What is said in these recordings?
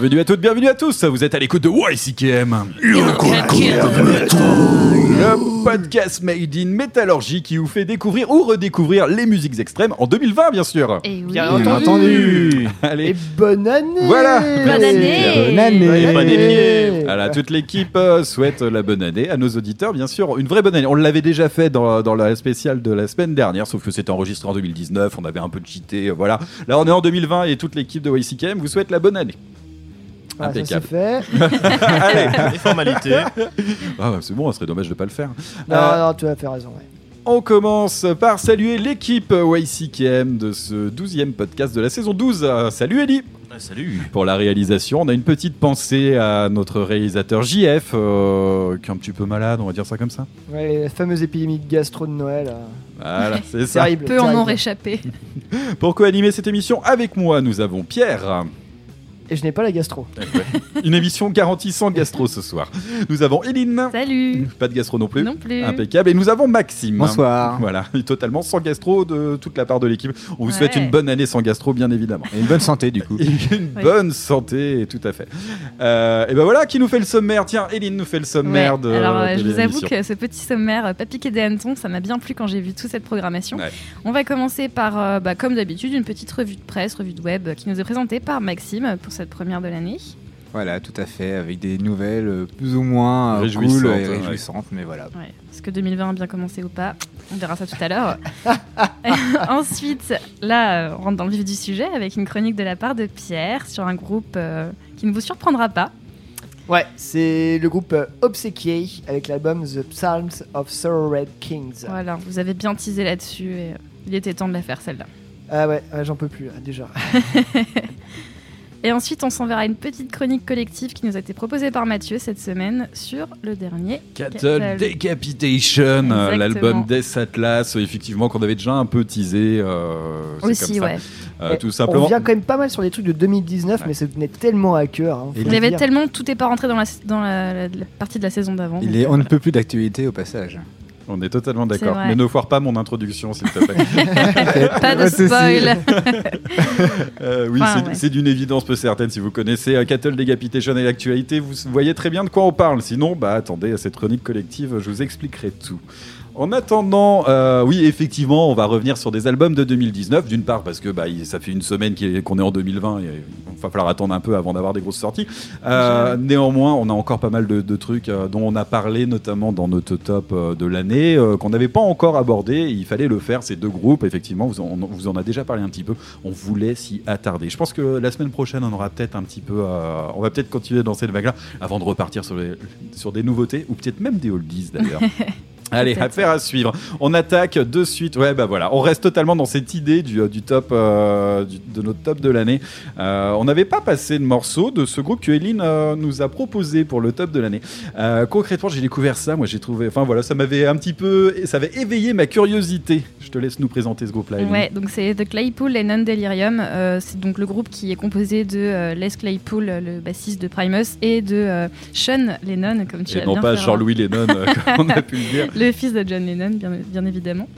Bienvenue à toutes, bienvenue à tous. Vous êtes à l'écoute de YCKM. Le podcast Made in Métallurgie qui vous fait découvrir ou redécouvrir les musiques extrêmes en 2020, bien sûr. Et oui. Bien Bien entendu. Allez. Et bonne année Voilà. Bonne année. Bonne année des pieds. Voilà, toute l'équipe euh, souhaite la bonne année à nos auditeurs, bien sûr. Une vraie bonne année. On l'avait déjà fait dans, dans la spéciale de la semaine dernière, sauf que c'était enregistré en 2019. On avait un peu cheaté. euh, Voilà. Là, on est en 2020 et toute l'équipe de YCKM vous souhaite la bonne année. Ah, ça c'est Impeccable. fait. Allez. Les formalités. Ah, c'est bon, ce serait dommage de pas le faire. Non, Euh, non, tu as fait raison. ouais. On commence par saluer l'équipe YCKM de ce 12e podcast de la saison 12. Euh, salut Ellie Ah, salut. Pour la réalisation, on a une petite pensée à notre réalisateur JF, euh, qui est un petit peu malade, on va dire ça comme ça. Ouais, la fameuse épidémie de gastro de Noël. euh, Voilà, c'est ça. Terrible. Peu en ont réchappé. Pour co-animer cette émission avec moi, nous avons Pierre. Et je n'ai pas la gastro. Une émission garantie sans gastro ce soir. Nous avons Eline. Salut. Pas de gastro non plus. Non plus. Impeccable. Et nous avons Maxime. Bonsoir. Voilà, et totalement sans gastro de toute la part de l'équipe. On vous souhaite une bonne année sans gastro, bien évidemment. Et une bonne santé du coup. Et une Oui. bonne santé, tout à fait. Euh, et ben voilà, qui nous fait le sommaire Tiens, Eline nous fait le sommaire Ouais, de. Alors, euh, de je vous avoue que ce petit sommaire, euh, pas piqué des hannetons, ça m'a bien plu quand j'ai vu toute cette programmation. Ouais. On va commencer par, euh, bah, comme d'habitude, une petite revue de presse, revue de web, qui nous est présentée par Maxime pour cette première de l'année. Voilà, tout à fait, avec des nouvelles euh, plus ou moins euh, Réjouissantes, cool et ouais. réjouissantes, mais voilà. Ouais. Est-ce que 2020 a bien commencé ou pas? On verra ça tout à l'heure. Ensuite, là, euh, on rentre dans le vif du sujet avec une chronique de la part de Pierre sur un groupe euh, qui ne vous surprendra pas. Ouais, c'est le groupe euh, Obséquié avec l'album The Psalms of Sorrow Red Kings. Voilà, vous avez bien teasé là-dessus et euh, il était temps de la faire celle-là. Ah ouais, ouais, j'en peux plus déjà. Et ensuite, on s'enverra une petite chronique collective qui nous a été proposée par Mathieu cette semaine sur le dernier Cattle Cattle. Decapitation, euh, l'album Death Atlas, euh, effectivement, qu'on avait déjà un peu teasé. euh, Aussi, comme ça. ouais. Euh, tout On simplement. vient quand même pas mal sur des trucs de 2019, mais ça venait tellement à cœur. hein, Il y avait tellement, tout n'est pas rentré dans la, dans la, la- la partie de la saison d'avant. Il est, on ne peut plus d'actualité au passage. On est totalement d'accord. Mais ne foire pas mon introduction, s'il te plaît. Pas de spoil. Euh, oui, Enfin, c'est ouais. c'est d'une évidence peu certaine. Si vous connaissez euh, Cattle Decapitation et l'actualité, vous voyez très bien de quoi on parle. Sinon, bah attendez, à cette chronique collective, je vous expliquerai tout. En attendant, euh, oui, effectivement, on va revenir sur des albums de 2019. D'une part, parce que bah, ça fait une semaine qu'on est en 2020 et il va falloir attendre un peu avant d'avoir des grosses sorties. Euh, néanmoins, on a encore pas mal de, de trucs euh, dont on a parlé, notamment dans notre top de l'année, qu'on n'avait pas encore abordé. Il fallait le faire, ces deux groupes. Effectivement, vous en, on vous en a déjà parlé un petit peu. On voulait s'y attarder. Je pense que la semaine prochaine, on aura peut-être un petit peu. on va peut-être continuer dans cette vague-là avant de repartir sur, les- sur des nouveautés ou peut-être même des oldies d'ailleurs. Allez, affaire à suivre. On attaque de suite. Ouais, bah voilà. On reste totalement dans cette idée du, euh, du top, euh, du- de notre top de l'année. Euh, on n'avait pas passé de morceau de ce groupe que Eline euh, nous a proposé pour le top de l'année. Concrètement, j'ai découvert ça. Moi, j'ai trouvé. Enfin voilà, ça m'avait un petit peu. Ça avait éveillé ma curiosité. Je te laisse nous présenter ce groupe-là. Ouais, donc c'est The Claypool Lennon Delirium. Euh, c'est donc le groupe qui est composé de Les Claypool, le bassiste de Primus, et de Sean Lennon, comme tu Et as non bien pas Jean-Louis Lennon, comme on a pu le dire. le fils de John Lennon, bien, bien évidemment.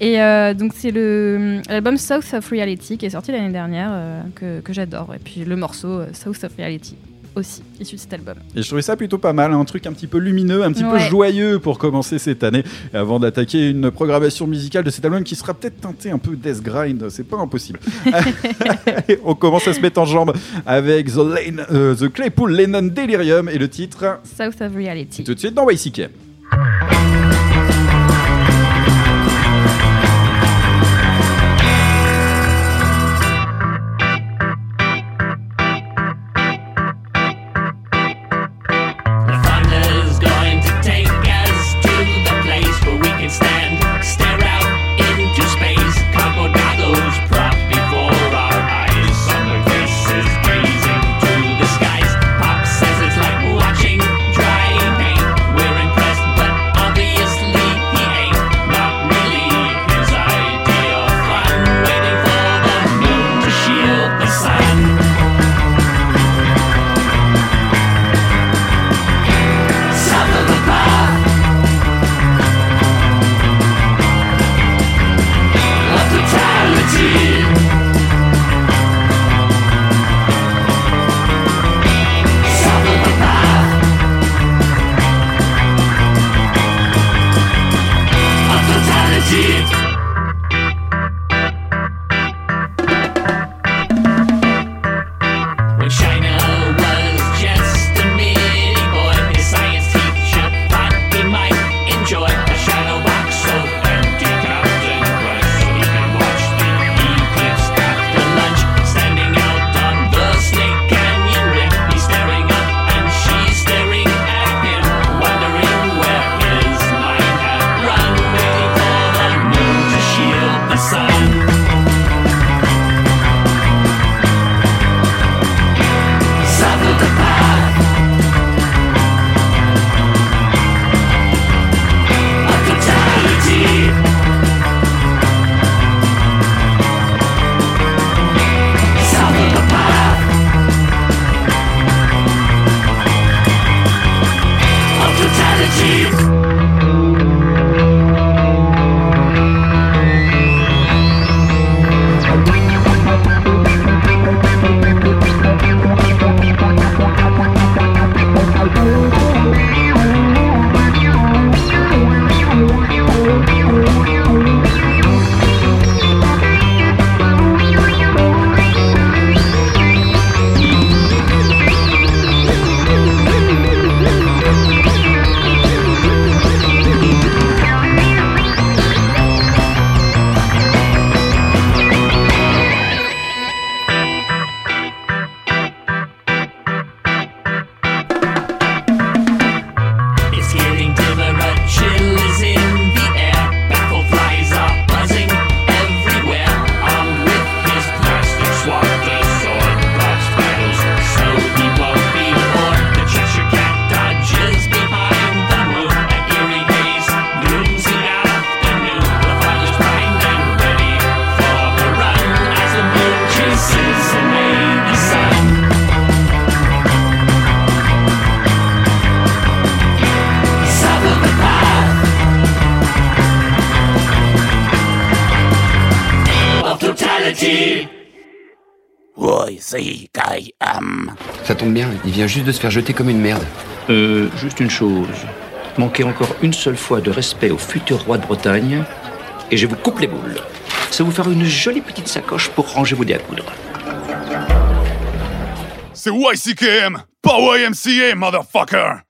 Et euh, donc c'est le l'album South of Reality qui est sorti l'année dernière euh, que, que j'adore. Et puis le morceau euh, South of Reality aussi issu de cet album. Et je trouvais ça plutôt pas mal, un truc un petit peu lumineux, un petit peu joyeux pour commencer cette année, avant d'attaquer une programmation musicale de cet album qui sera peut-être teinté un peu death grind, c'est pas impossible. On commence à se mettre en jambe avec The, Lane- euh, The Claypool Lennon Delirium et le titre South of Reality. tout de suite dans YCK. Ça tombe bien, il vient juste de se faire jeter comme une merde. Euh, juste une chose. Manquez encore une seule fois de respect au futur roi de Bretagne, et je vous coupe les boules. Ça vous faire une jolie petite sacoche pour ranger vos dés à coudre. C'est YCKM, pas YMCA, motherfucker!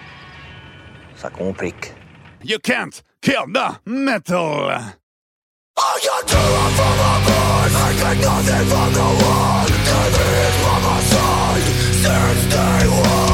Ça complique. You can't kill the metal. All you do are from above. I got nothing from the one. Never is by my side since day one.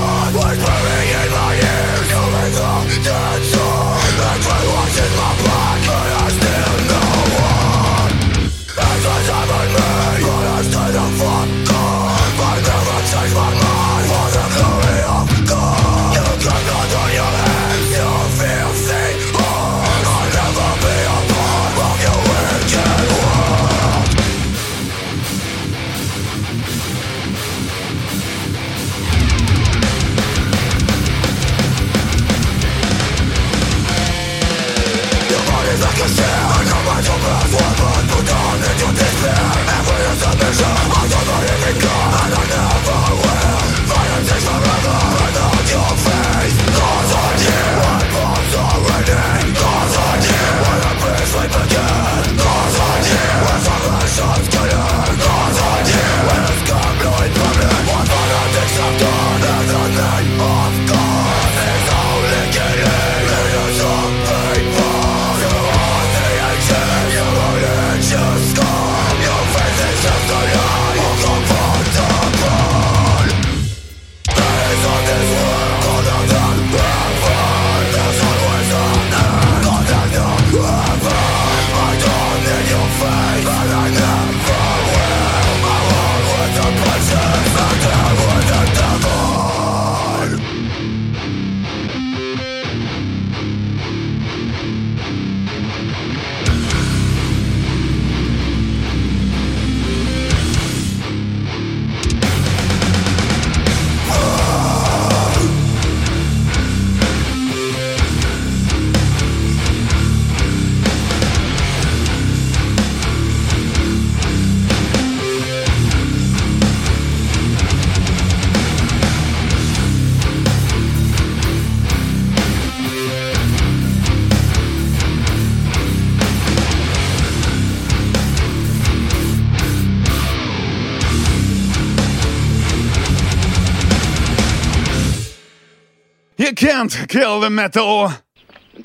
Can't kill the metal.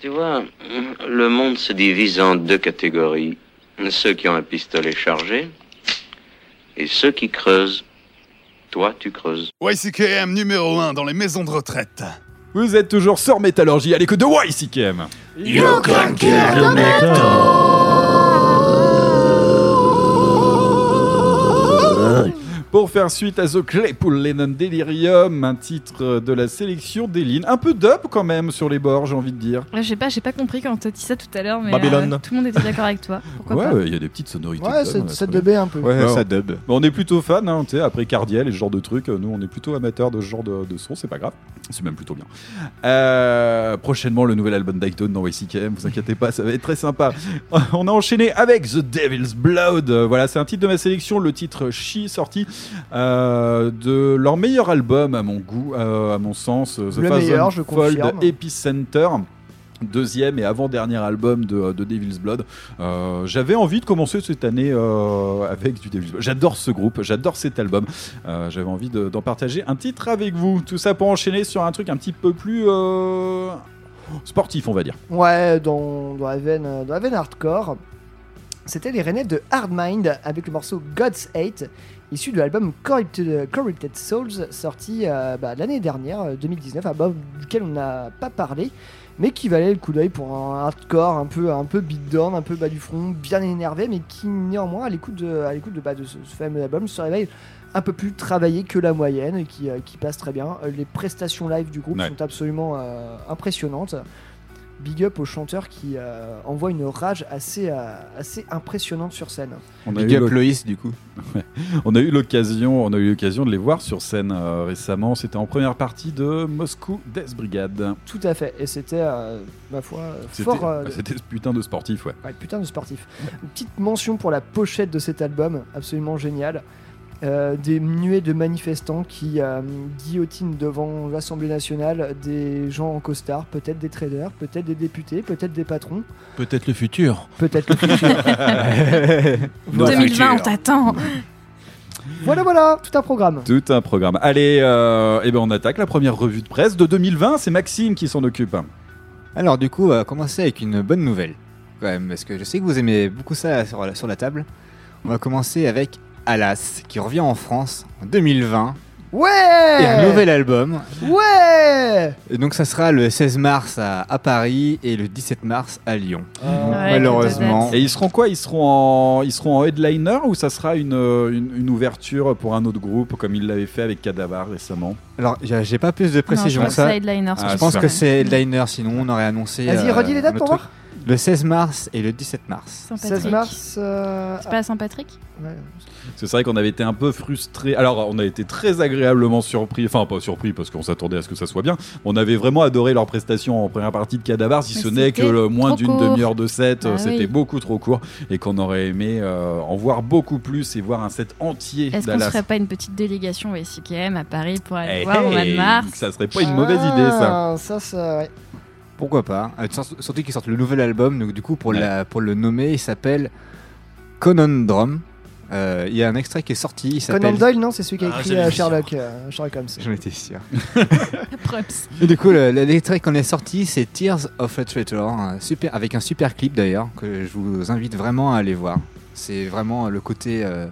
Tu vois, le monde se divise en deux catégories. Ceux qui ont un pistolet chargé et ceux qui creusent. Toi, tu creuses. YCKM numéro 1 dans les maisons de retraite. Vous êtes toujours sur Métallurgie à l'écoute de YCKM. You can kill the Pour faire suite à The Claypool Lennon Delirium, un titre de la sélection d'Eline. Un peu dub quand même sur les bords, j'ai envie de dire. Là, j'ai pas, j'ai pas compris quand t'as dit ça tout à l'heure, mais Babylone. euh, tout le monde était d'accord avec toi. Pourquoi Ouais, pas ouais, il y a des petites sonorités. Ouais, dub, c'est- on a ça trouvé. dubait un peu. Ouais, Alors, ça dub. on est plutôt fan, hein, tu sais, après Cardiel et ce genre de trucs. Nous, on est plutôt amateurs de ce genre de, de son, c'est pas grave. C'est même plutôt bien. Euh, prochainement, le nouvel album d'Ictone dans YCKM, vous inquiétez pas, ça va être très sympa. On a enchaîné avec The Devil's Blood. Euh, Voilà, c'est un titre de ma sélection, le titre She, sorti euh, de leur meilleur album, à mon goût, euh, à mon sens, The Le meilleur, je Fold confirme. Epicenter deuxième et avant-dernier album de, de Devil's Blood. Euh, J'avais envie de commencer cette année euh, avec du Devil's Blood. J'adore ce groupe, j'adore cet album. Euh, J'avais envie de- d'en partager un titre avec vous. Tout ça pour enchaîner sur un truc un petit peu plus euh, sportif, on va dire. Ouais, dans, dans, la veine, euh, dans la veine hardcore, c'était les Rennais de Hard Mind avec le morceau God's Hate, issu de l'album Corrupted, Corrupted Souls, sorti euh, bah, l'année dernière, euh, 2019, album duquel on n'a pas parlé, mais qui valait le coup d'œil pour un hardcore un peu, un peu beatdown, un peu bas du front, bien énervé, mais qui néanmoins, à l'écoute de, à l'écoute de, bah, de ce, ce fameux album, se réveille un peu plus travaillé que la moyenne et qui, euh, qui passe très bien. Les prestations live du groupe Ouais. sont absolument impressionnantes. Big up au chanteur qui euh, envoie une rage assez, euh, assez impressionnante sur scène. On Big eu up Loïs, du coup. On a eu l'occasion, on a eu l'occasion de les voir sur scène euh, récemment. C'était en première partie de Moscou Death Brigade. Tout à fait, et c'était, euh, ma foi, C'était fort. euh, c'était ce putain de sportif, ouais. Ouais, putain de sportif. Une petite mention pour la pochette de cet album, absolument génial. Euh, des nuées de manifestants qui euh, guillotinent devant l'Assemblée nationale des gens en costard, peut-être des traders, peut-être des députés, peut-être des patrons, Peut-être le futur. peut-être le futur. Voilà. 2020, on t'attend. Voilà, voilà, tout un programme. Tout un programme. Allez, euh, eh ben on attaque la première revue de presse de 2020. C'est Maxime qui s'en occupe. Alors du coup, on va commencer avec une bonne nouvelle. Quand même, parce que je sais que vous aimez beaucoup ça sur la, sur la table. On va commencer avec Alas, qui revient en France en 2020. Ouais Et un nouvel album. Ouais Et donc ça sera le 16 mars à, à Paris et le 17 mars à Lyon. Ah. Ouais, malheureusement. Et ils seront quoi? Ils seront en, ils seront en headliner ou ça sera une, euh, une, une ouverture pour un autre groupe comme il l'avait fait avec Cadavar récemment? Alors j'ai pas plus de précision Non, je ça. que Headliner, Ah, je pense super. que c'est headliner, sinon on aurait annoncé. Vas-y, euh, redis les dates pour autre voir. Le 16 mars et le 17 mars. 16 Saint-Patrick. mars. euh, C'est pas à Saint-Patrick ouais. C'est vrai qu'on avait été un peu frustrés. Alors, on a été très agréablement surpris. Enfin, pas surpris parce qu'on s'attendait à ce que ça soit bien. On avait vraiment adoré leur prestation en première partie de Cadavar, si Mais ce n'est que c'était le moins d'une demi-heure de set. Ah C'était oui. beaucoup trop court et qu'on aurait aimé euh, en voir beaucoup plus et voir un set entier Est-ce qu'on d'Alas. ferait pas une petite délégation au SIKM à Paris pour aller Hey, voir au mois de mars? Ça serait pas une mauvaise idée, ça. Ah, Ça, ça, ouais. Pourquoi pas Euh, sort- Surtout qu'ils sortent le nouvel album, donc du coup pour, Ouais. la, pour le nommer, il s'appelle Conundrum. Euh, Il y a un extrait qui est sorti, il Conan. Doyle, non, c'est celui qui a Ah, écrit euh, Sherlock, euh, Sherlock Holmes. J'en étais sûr. Et du coup, le- le- l'extrait qu'on est sorti, c'est Tears of a Traitor, un super, avec un super clip d'ailleurs, que je vous invite vraiment à aller voir. C'est vraiment le côté euh,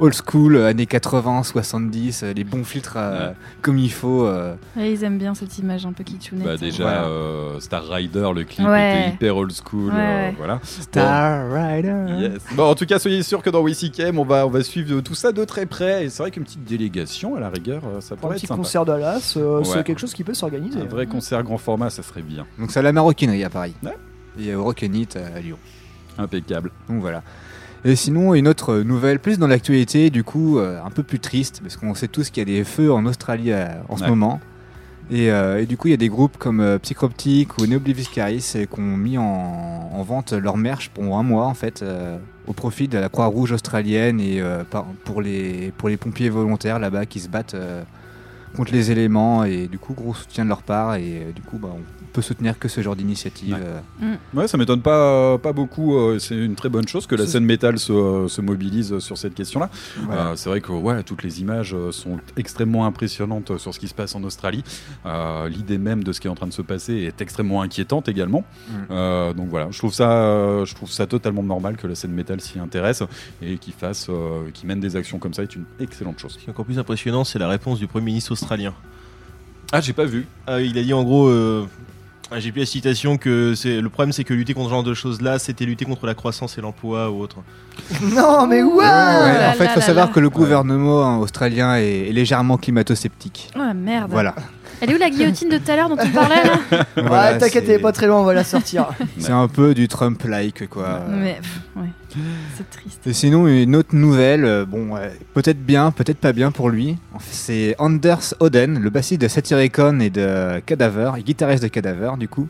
old school, euh, années 80, 70, euh, les bons filtres euh, Ouais. comme il faut. euh. Ouais, ils aiment bien cette image un peu kitschounette. Bah, déjà, Voilà. euh, Star Rider, le clip Ouais. était hyper old school. Euh, voilà. Star Rider. Yes. Bon, en tout cas, soyez sûr que dans WCKM, on va, on va suivre tout ça de très près. Et c'est vrai qu'une petite délégation, à la rigueur, ça Pour un pourrait petit être sympa. concert d'Alas, euh, Ouais. c'est quelque chose qui peut s'organiser. Un vrai concert grand format, ça serait bien. Donc c'est à la maroquinerie à Paris. Ouais. Et au Rock'n'It à Lyon. Impeccable. Donc voilà. Et sinon, une autre nouvelle, plus dans l'actualité, du coup, euh, un peu plus triste, parce qu'on sait tous qu'il y a des feux en Australie euh, en ce moment. Et, euh, et du coup, il y a des groupes comme Psychroptic ou Neoblivis Caris euh, qui ont mis en, en vente leur merch pour un mois, en fait, au profit de la Croix-Rouge australienne et par- pour, les, pour les pompiers volontaires là-bas qui se battent contre les éléments. Et du coup, gros soutien de leur part. Et euh, du coup, bah, on peut soutenir que ce genre d'initiative. Ouais. euh. Ouais, ça m'étonne pas, pas beaucoup. euh, C'est une très bonne chose que la scène métal se, euh, se mobilise sur cette question-là. Euh, c'est vrai que ouais, toutes les images sont extrêmement impressionnantes sur ce qui se passe en Australie. Euh, L'idée même de ce qui est en train de se passer est extrêmement inquiétante également. Mm. Euh, donc voilà, je trouve ça, euh, je trouve ça totalement normal que la scène métal s'y intéresse et qu'il fasse, euh, qu'il mène des actions comme ça est une excellente chose. Ce qui est encore plus impressionnant, c'est la réponse du Premier ministre australien. Ah, j'ai pas vu. Ah, il a dit en gros, euh, j'ai plus la citation, que c'est le problème c'est que lutter contre ce genre de choses-là, c'était lutter contre la croissance et l'emploi ou autre. non, mais ouais, Ouais, là en fait, il là faut là savoir là. que le gouvernement hein, australien est, est légèrement climato-sceptique. Oh merde. Voilà. Elle est où la guillotine de tout à l'heure dont tu parlais là Voilà, ouais, t'inquiète, elle est pas très loin, on va la sortir. C'est un peu du Trump-like, quoi. Mais pff, ouais, c'est triste. Et sinon, une autre nouvelle, euh, bon, ouais, peut-être bien, peut-être pas bien pour lui. C'est Anders Oden, le bassiste de Satyricon et de Cadaver, et guitariste de Cadaver, du coup,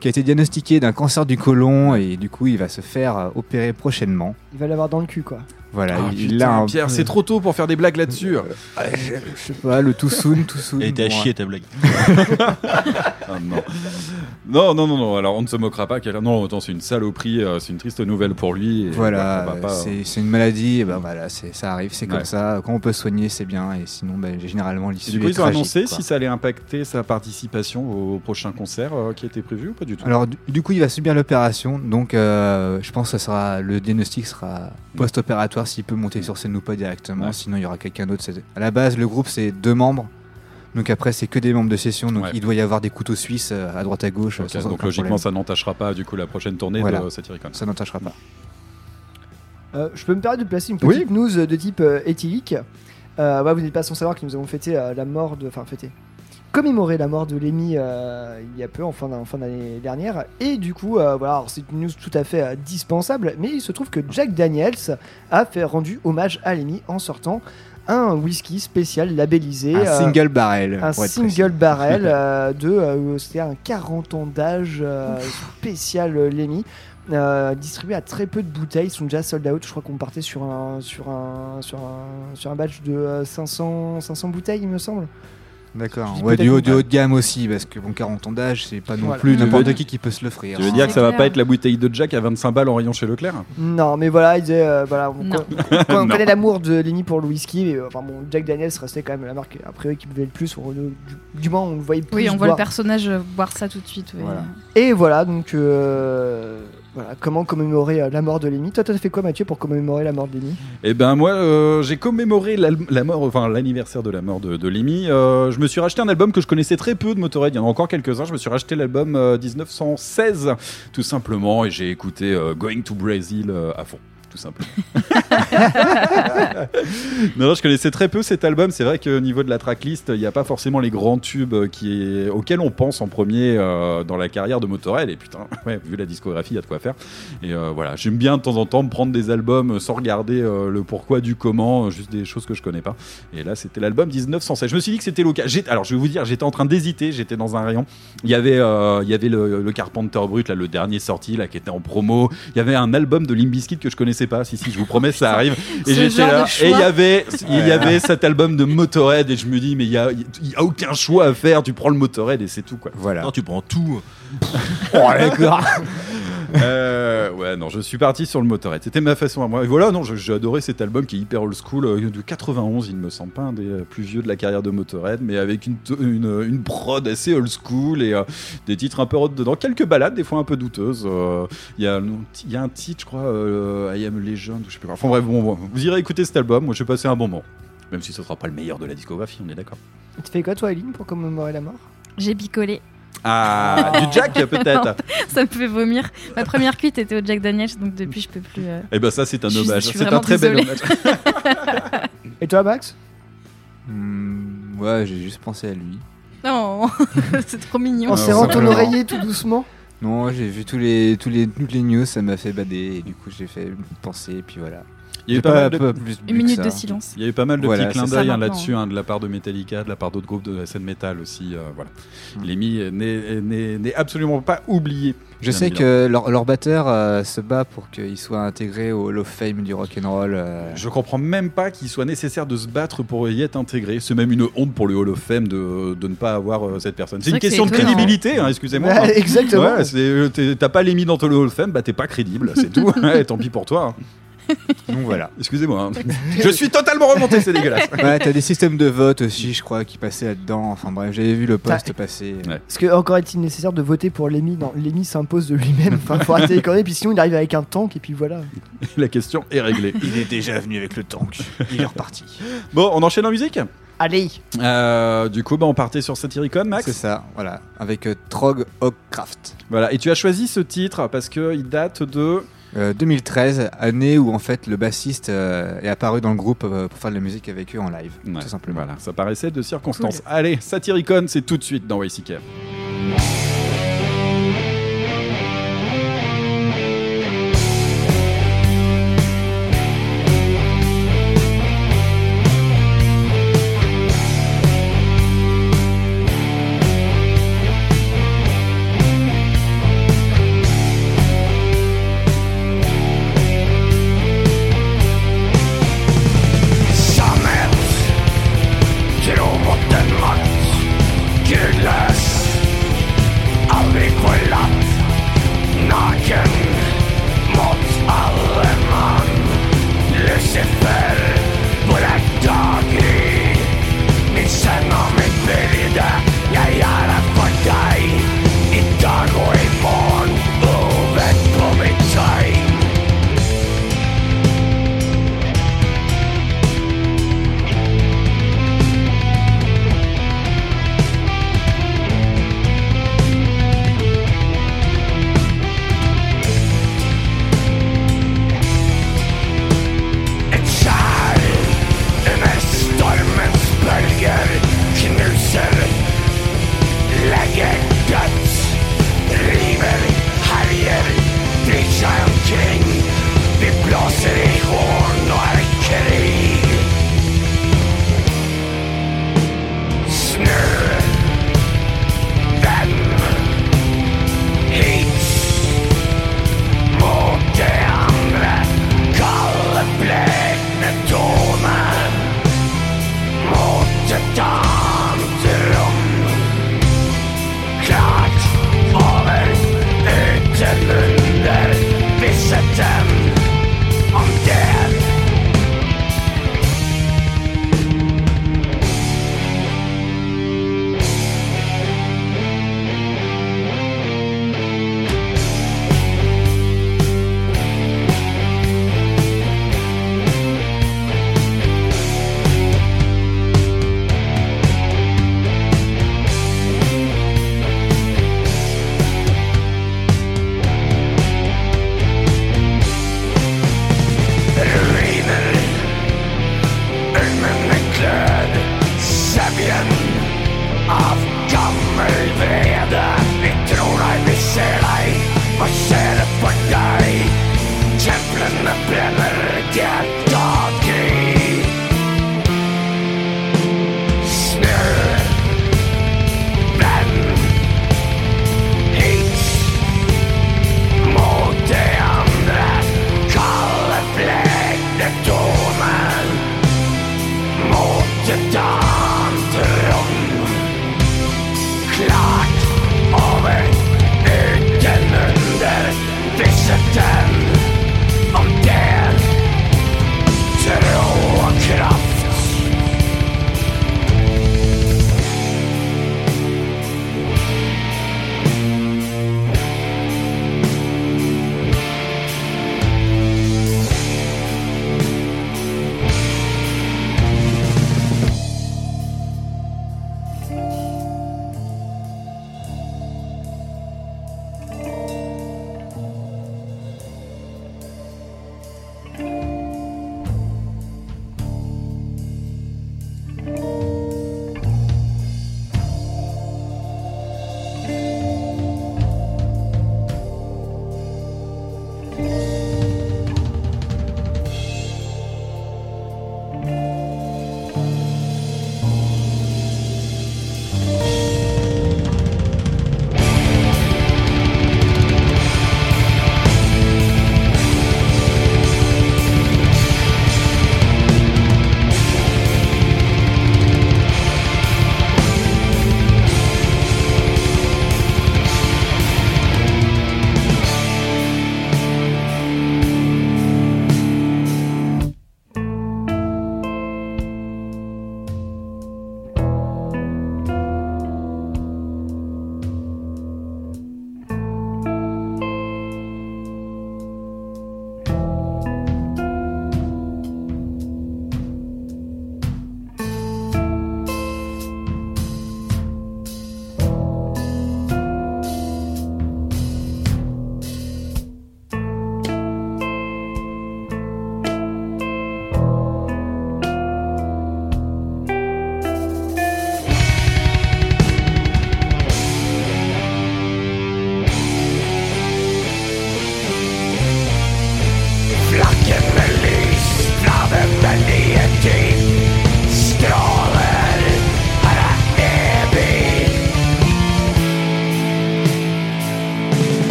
qui a été diagnostiqué d'un cancer du côlon et du coup, il va se faire euh, opérer prochainement. Il va l'avoir dans le cul, quoi. Voilà, Ah, il, putain, a un Pierre, c'est trop tôt pour faire des blagues là-dessus. Je, je sais pas, le tout soon, tout soon. Elle était à chier ta blague. Ah, non. non, non, non, non. Alors on ne se moquera pas. Non, attends, c'est une saloperie. euh, c'est une triste nouvelle pour lui. et Voilà, c'est une maladie, et ben voilà, c'est- ça arrive, c'est comme Ouais. ça. Quand on peut se soigner, c'est bien, et sinon, ben, généralement, l'issue du coup, est ils ont annoncé quoi. si ça allait impacter sa participation au prochain concert euh, qui était prévu ou pas du tout? Alors, du, du coup, il va subir l'opération, donc euh, je pense que ça sera, le diagnostic sera post-opératoire s'il peut monter sur scène ou pas directement, Ouais. sinon il y aura quelqu'un d'autre. À la base, le groupe, c'est deux membres. Donc après, c'est que des membres de session, donc Ouais. il doit y avoir des couteaux suisses euh, à droite à gauche. Donc logiquement, problème. ça n'entachera pas du coup la prochaine tournée Voilà. de Satyricon. ça n'entachera pas. Euh, je peux me permettre de placer une Oui. petite news de type euh, éthylique. Euh, vous n'êtes pas sans savoir que nous avons fêté euh, la mort de. Enfin, fêté. Commémoré la mort de Lemmy euh, il y a peu, en fin d'année dernière. Et du coup, euh, voilà, c'est une news tout à fait euh, dispensable, mais il se trouve que Jack Daniels a fait rendu hommage à Lemmy en sortant un whisky spécial labellisé. Un euh, single barrel. un single barrel de c'était un 40 ans d'âge spécial Lemmy euh, distribué à très peu de bouteilles ils sont déjà sold out je crois qu'on partait sur un sur un sur un sur un batch de euh, 500 500 bouteilles il me semble D'accord. Ouais, du haut, du haut de gamme aussi, parce que bon, 40 ans d'âge, c'est pas non Voilà. plus n'importe qui qui peut se l'offrir. Tu veux dire que ça va pas être la bouteille de Jack à 25 balles en rayon chez Leclerc non mais voilà il disait euh, voilà on, connaît l'amour de Lemmy pour le whisky mais, euh, enfin bon Jack Daniels restait quand même la marque a priori qui buvait le plus on- du, du moins on le voyait plus Oui, on voit boire. le personnage euh, boire ça tout de suite. oui. Voilà. et voilà donc euh, comment commémorer euh, la mort de Lemmy toi t'as fait quoi Mathieu pour commémorer la mort de Lemmy Eh ben moi, euh, j'ai commémoré la, mort, enfin l'anniversaire de la mort de, de. Euh, je me suis racheté un album que je connaissais très peu de Motorhead. Il y en a encore quelques-uns. Je me suis racheté l'album euh, 1916, tout simplement, et j'ai écouté Going to Brazil à fond. Tout simplement. non, je connaissais très peu cet album. C'est vrai qu'au niveau de la tracklist, il n'y a pas forcément les grands tubes auxquels on pense en premier euh, dans la carrière de Motorhead. Et putain, vu la discographie, il y a de quoi faire. Et euh, voilà, j'aime bien de temps en temps me prendre des albums sans regarder euh, le pourquoi du comment, juste des choses que je connais pas. Et là, c'était l'album 1916. Je me suis dit que c'était l'occasion. Alors, je vais vous dire, j'étais en train d'hésiter. J'étais dans un rayon. Il y avait, il y avait le, le Carpenter Brut, là, le dernier sorti, là, qui était en promo. Il y avait un album de Limp Bizkit que je connaissais pas. Si, si, je vous promets, ça arrive. Et j'étais là. Et il y avait, il y avait cet album de Motorhead. Et je me dis, mais il y a, il y a aucun choix à faire. Tu prends le Motorhead et c'est tout, quoi. Voilà. Non, tu prends tout. Oh, d'accord. Euh, ouais, non, je suis parti sur le Motorhead. C'était ma façon à moi. Et voilà, non, je- j'ai adoré cet album qui est hyper old school, euh, de 91, il me semble pas un des euh, plus vieux de la carrière de Motorhead, mais avec une, une, une prod assez old school et euh, des titres un peu rock dedans. Quelques balades, des fois un peu douteuses. Euh, Il y, a, il y a un titre, je crois, euh, I Am Legend, ou je sais pas. Enfin bref, bon, bon, vous irez écouter cet album. Moi, j'ai passé un bon moment. Même si ce sera pas le meilleur de la discographie, on est d'accord. tu fais quoi toi Eileen pour commémorer la mort? J'ai picolé. Ah, du Jack peut-être. ça me fait vomir. Ma première cuite était au Jack Daniels, donc depuis je peux plus. euh, Eh ben ça, c'est un hommage. je suis C'est un vraiment très bel désolée. hommage. et toi Max Hmm, ouais, j'ai juste pensé à lui. Non, c'est trop mignon. en serrant ton oreiller tout doucement Non, j'ai vu tous les, tous les, toutes les news, ça m'a fait bader, et du coup j'ai fait penser, et puis voilà. Il y a eu pas mal de- plus Une minute de silence. Il y a eu pas mal de Voilà, petits clins d'œil hein, là-dessus, hein, de la part de Metallica, de la part d'autres groupes de scène métal aussi. euh, voilà. Mm. Lemmy n'est- absolument pas oublié. Je sais que leur, leur batteur euh, se bat pour qu'il soit intégré au Hall of Fame du rock'n'roll. euh. Je comprends même pas qu'il soit nécessaire de se battre pour y être intégré. C'est même une honte pour le Hall of Fame de, de ne pas avoir euh, cette personne. C'est une que question de crédibilité, hein, excusez-moi. Hein. exactement. Ouais, euh, T'as pas Lemmy dans ton Hall of Fame, bah t'es pas crédible, c'est tout. Ouais, tant pis pour toi. hein. Donc voilà. Excusez-moi. hein. Je suis totalement remonté, c'est dégueulasse. Ouais, t'as des systèmes de vote aussi, je crois, qui passaient là-dedans. Enfin bref, j'avais vu le post T'as- passer. Ouais. Est-ce que encore est-il nécessaire de voter pour Lemmy Non, Lemmy s'impose de lui-même? Enfin, faut arrêter les conneries, puis sinon il arrive avec un tank et puis voilà. La question est réglée. Il est déjà venu avec le tank. Il est reparti. Bon, on enchaîne en musique? Allez Euh, Du coup, bah, on partait sur Satyricon, Max? C'est ça, voilà. Avec euh, Trog Oakcraft. Voilà, et tu as choisi ce titre parce qu'il date de. Euh, 2013, année où en fait le bassiste euh, est apparu dans le groupe euh, pour faire de la musique avec eux en live, Ouais, tout simplement. Voilà, ça paraissait de circonstance. Allez, Satyricon, c'est tout de suite dans YCK.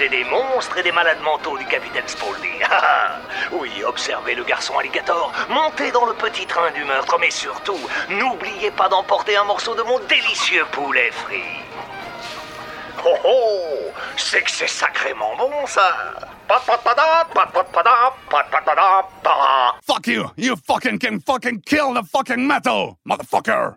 Des monstres et des malades mentaux du capitaine Spaulding. Ah, ah. oui, observez le garçon alligator, montez dans le petit train du meurtre, mais surtout, n'oubliez pas d'emporter un morceau de mon délicieux poulet frit. Oh oh C'est que c'est sacrément bon ça. Fuck you! You fucking can fucking kill the fucking metal, motherfucker!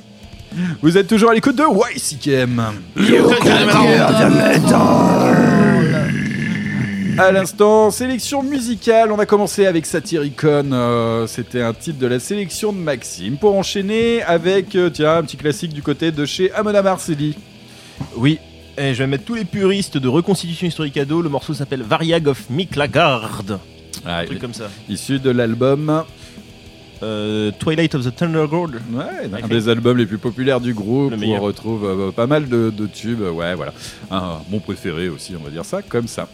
Vous êtes toujours à l'écoute de YCKM. À l'instant, sélection musicale. On a commencé avec Satyricon. euh, C'était un titre de la sélection de Maxime. Pour enchaîner avec, euh, tiens, un petit classique du côté de chez Amona Marcelli. Oui, et je vais mettre tous les puristes de reconstitution historique à dos. Le morceau s'appelle Variag of Miklagard. Ah, un truc comme ça. Issu de l'album Euh, Twilight of the Thundergold. Ouais, un des albums les plus populaires du groupe où on retrouve euh, pas mal de, de tubes. Ouais, voilà. Un, mon préféré aussi, on va dire ça comme ça.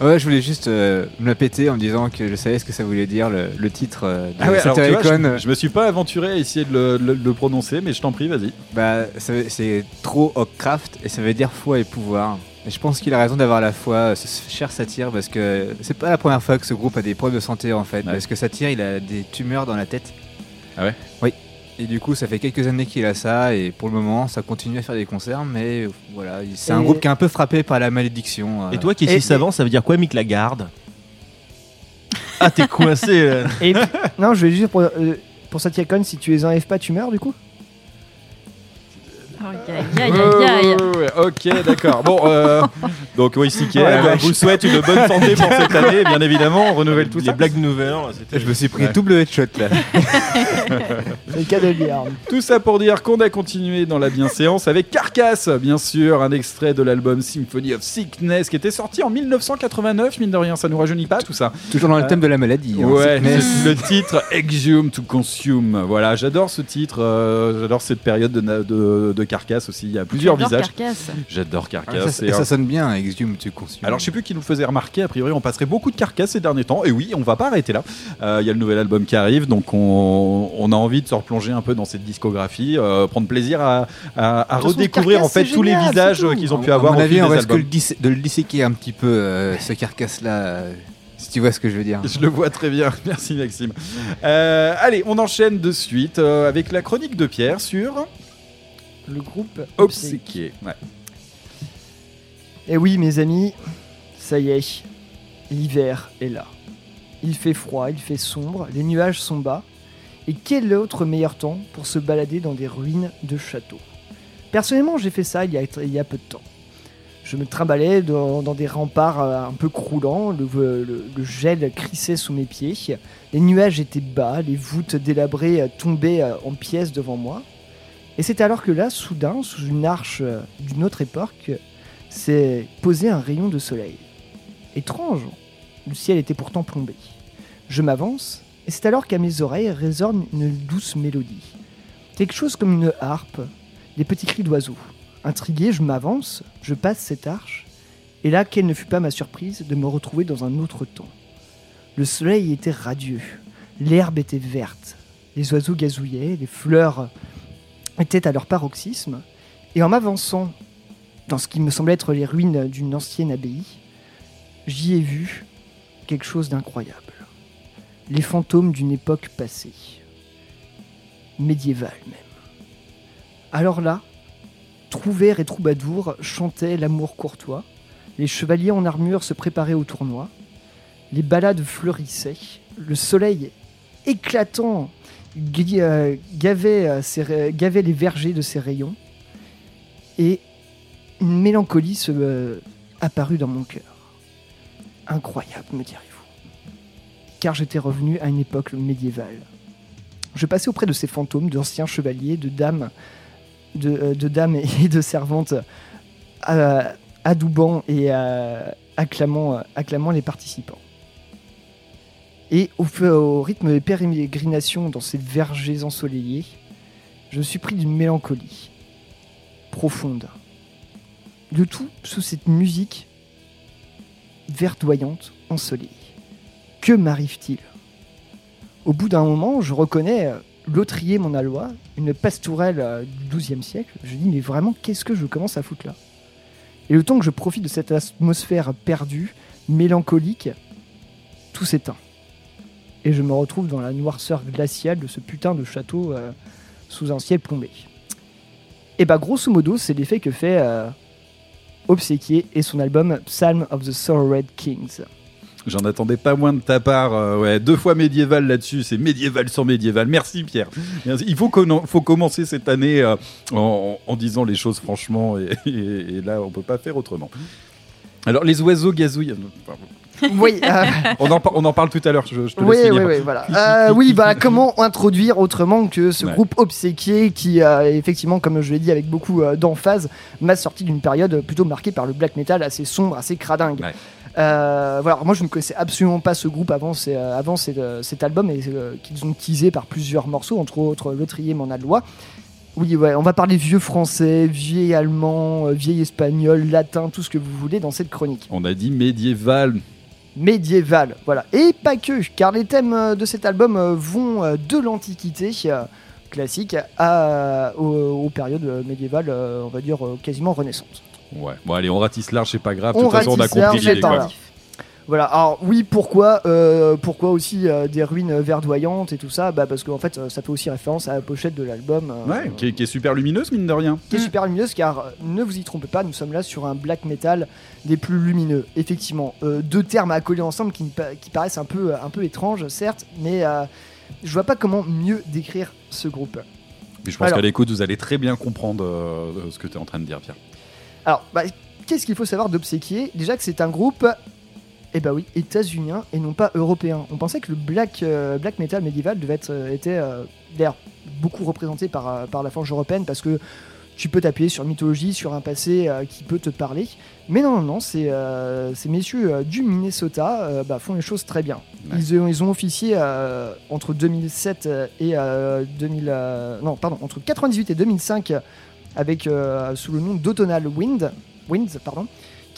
Ouais, je voulais juste euh, me la péter en me disant que je savais ce que ça voulait dire le, le titre euh, de Ah ouais, alors, vois, je, je me suis pas aventuré à essayer de le, le- de le prononcer, mais je t'en prie, vas-y. Bah, ça veut- c'est trop Hawkcraft et ça veut dire foi et pouvoir. Et je pense qu'il a raison d'avoir la foi, euh, ce cher Satyr, parce que c'est pas la première fois que ce groupe a des problèmes de santé en fait. Parce que Satyr, il a des tumeurs dans la tête. Ah ouais? Oui. Et du coup, ça fait quelques années qu'il a ça, et pour le moment, ça continue à faire des concerts, mais voilà, il- c'est un groupe qui est un peu frappé par la malédiction. euh. Et toi qui es si savant, ça veut dire quoi, Mick Lagarde? Ah, t'es coincé. euh. Et non, je vais juste pour, euh, pour si tu les enlèves pas, tu meurs du coup? Ok, d'accord. Bon, euh, donc oui, Siké, Oh on vache. vous souhaite une bonne santé pour cette année, bien évidemment. On renouvelle tout Les ça. blagues nouvelles, c'était. Je me suis pris Ouais. double headshot là. C'est le cas de. Tout ça pour dire qu'on a continué dans la bienséance avec Carcass, bien sûr, un extrait de l'album Symphony of Sickness qui était sorti en 1989, mine de rien, ça nous rajeunit pas tout ça. Toujours dans le Euh, thème de la maladie. hein, Ouais, le titre Exhume to Consume. Voilà, j'adore ce titre, euh, j'adore cette période de, de, de Carcass aussi. Il y a plusieurs visages. J'adore Ah, Carcass. ça, et, ça sonne bien, Exhume, tu consumes. alors je sais plus qui nous faisait remarquer, a priori on passerait beaucoup de carcasses ces derniers temps, et oui, on va pas arrêter là. Euh, Il y a le nouvel album qui arrive, donc on, on a envie de se replonger un peu dans cette discographie, euh, prendre plaisir à, à- à redécouvrir en fait tous les visages qu'ils ont pu À avoir mon au avis, fil on des risque de le disséquer un petit peu, euh, ce carcasse-là, euh, si tu vois ce que je veux dire. Je le vois très bien, merci Maxime. Euh, allez, on enchaîne de suite euh, avec la chronique de Pierre sur Le groupe Obséquié. Ouais. Et Eh oui, mes amis, ça y est, l'hiver est là. Il fait froid, il fait sombre, les nuages sont bas. Et quel autre meilleur temps pour se balader dans des ruines de châteaux? Personnellement, j'ai fait ça il y, a, il y a peu de temps. Je me trimballais dans, dans des remparts euh, un peu croulants, le, le- le gel crissait sous mes pieds, les nuages étaient bas, les voûtes délabrées euh, tombaient euh, en pièces devant moi. Et c'est alors que là, soudain, sous une arche euh, d'une autre époque, s'est posé un rayon de soleil. Étrange, le ciel était pourtant plombé. Je m'avance, et c'est alors qu'à mes oreilles résonne une douce mélodie. Quelque chose comme une harpe, des petits cris d'oiseaux. Intrigué, je m'avance, je passe cette arche, et là, quelle ne fut pas ma surprise de me retrouver dans un autre temps. Le soleil était radieux, l'herbe était verte, les oiseaux gazouillaient, les fleurs étaient à leur paroxysme, et en m'avançant dans ce qui me semblait être les ruines d'une ancienne abbaye, j'y ai vu quelque chose d'incroyable. Les fantômes d'une époque passée, médiévale même. Alors là, Trouvère et Troubadour chantaient l'amour courtois, les chevaliers en armure se préparaient au tournoi, les balades fleurissaient, le soleil éclatant gavait, euh, ses ra- gavait les vergers de ses rayons, et une mélancolie se euh, apparut dans mon cœur. Incroyable, me direz-vous. Car j'étais revenu à une époque médiévale. Je passais auprès de ces fantômes d'anciens chevaliers, de dames, de, euh, dames et de servantes euh, adoubant et euh, acclamant les participants. Et au, rythme des pérégrinations dans ces vergers ensoleillés, je suis pris d'une mélancolie profonde. Le tout sous cette musique verdoyante, ensoleillée. Que m'arrive-t-il? Au bout d'un moment, je reconnais euh, l'autrier mon aloi, une pastourelle euh, du XIIe siècle. Je dis, mais vraiment, qu'est-ce que je commence à foutre là? Et le temps que je profite de cette atmosphère perdue, mélancolique, tout s'éteint. Et je me retrouve dans la noirceur glaciale de ce putain de château euh, sous un ciel plombé. Et bah, grosso modo, c'est l'effet que fait euh, Obséquié et son album Psalm of the Sorrowed Kings. J'en attendais pas moins de ta part. euh, ouais, deux fois médiéval là-dessus, c'est médiéval sur médiéval. Merci Pierre. Il faut, faut commencer cette année en, disant les choses franchement, et là on peut pas faire autrement. Alors les oiseaux gazouillent. Oui, euh, on, en, par- on en parle tout à l'heure. Je, je te Oui, laisse oui, oui, voilà. Euh, oui, bah, comment introduire autrement que ce Ouais. groupe obséquié qui, euh, effectivement, comme je l'ai dit avec beaucoup euh, d'emphase, m'a sorti d'une période plutôt marquée par le black metal assez sombre, assez cradingue. Euh, voilà, moi je ne connaissais absolument pas ce groupe avant, euh, euh, cet album et euh, qu'ils ont teasé par plusieurs morceaux, entre autres L'Autrier m'en a de loi. Oui, ouais, on va parler vieux français, vieil allemand, vieil espagnol, latin, tout ce que vous voulez dans cette chronique. On a dit médiéval. Médiéval, voilà. Et pas que, car les thèmes euh, de cet album euh, vont euh, de l'Antiquité classique à, aux, aux périodes médiévales, on va dire quasiment renaissance. Ouais. Bon, allez, on ratisse large, c'est pas grave. De toute façon, on a compris Voilà, alors oui, pourquoi, euh, pourquoi aussi euh, des ruines verdoyantes et tout ça? Bah, Parce qu'en fait, euh, ça fait aussi référence à la pochette de l'album. euh, Ouais, qui est, qui est super lumineuse, mine de rien. qui est super lumineuse car euh, ne vous y trompez pas, nous sommes là sur un black metal des plus lumineux. Effectivement, Euh, deux termes à coller ensemble qui, me pa- qui paraissent un peu, un peu étranges, certes, mais euh, je vois pas comment mieux décrire ce groupe. Puis je pense Alors- qu'à l'écoute, vous allez très bien comprendre euh, ce que tu es en train de dire, Pierre. Alors, bah, qu'est-ce qu'il faut savoir d'Obséquier? Déjà que c'est un groupe, eh bah oui, états-unien et non pas européen. On pensait que le black, euh, black metal médiéval devait être, euh, était euh, d'ailleurs beaucoup représenté par, euh, par la forge européenne parce que tu peux t'appuyer sur une mythologie, sur un passé euh, qui peut te parler. Mais non, non, non, c'est, euh, ces messieurs euh, du Minnesota bah, font les choses très bien. Ils, ont, ils ont officié entre 2007 et euh, 2000, euh, non, pardon, entre 98 et 2005 avec sous le nom d'Autumnal Wind, Winds, pardon,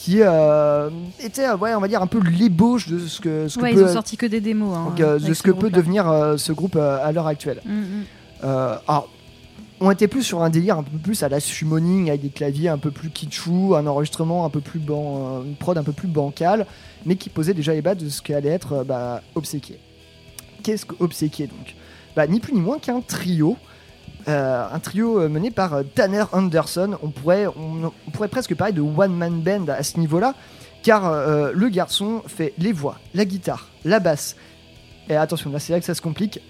qui euh, était, euh, ouais, on va dire un peu l'ébauche de ce que, ce que Ouais, peut, ils ont sorti que des démos. hein, donc, euh, de ce que peut devenir ce groupe à l'heure actuelle. Mm, mm. Alors, on était plus sur un délire un peu plus à la summoning avec des claviers un peu plus kitschou, un enregistrement un peu plus ban- une prod un peu plus bancale, mais qui posait déjà les bases de ce qu'allait être bah, obséquié. Qu'est-ce que obséquié donc? Bah, Ni plus ni moins qu'un trio. Euh, un trio euh, mené par euh, Tanner Anderson. On pourrait, presque parler de one man band à ce niveau-là, car le garçon fait les voix, la guitare, la basse. Et attention, là c'est là que ça se complique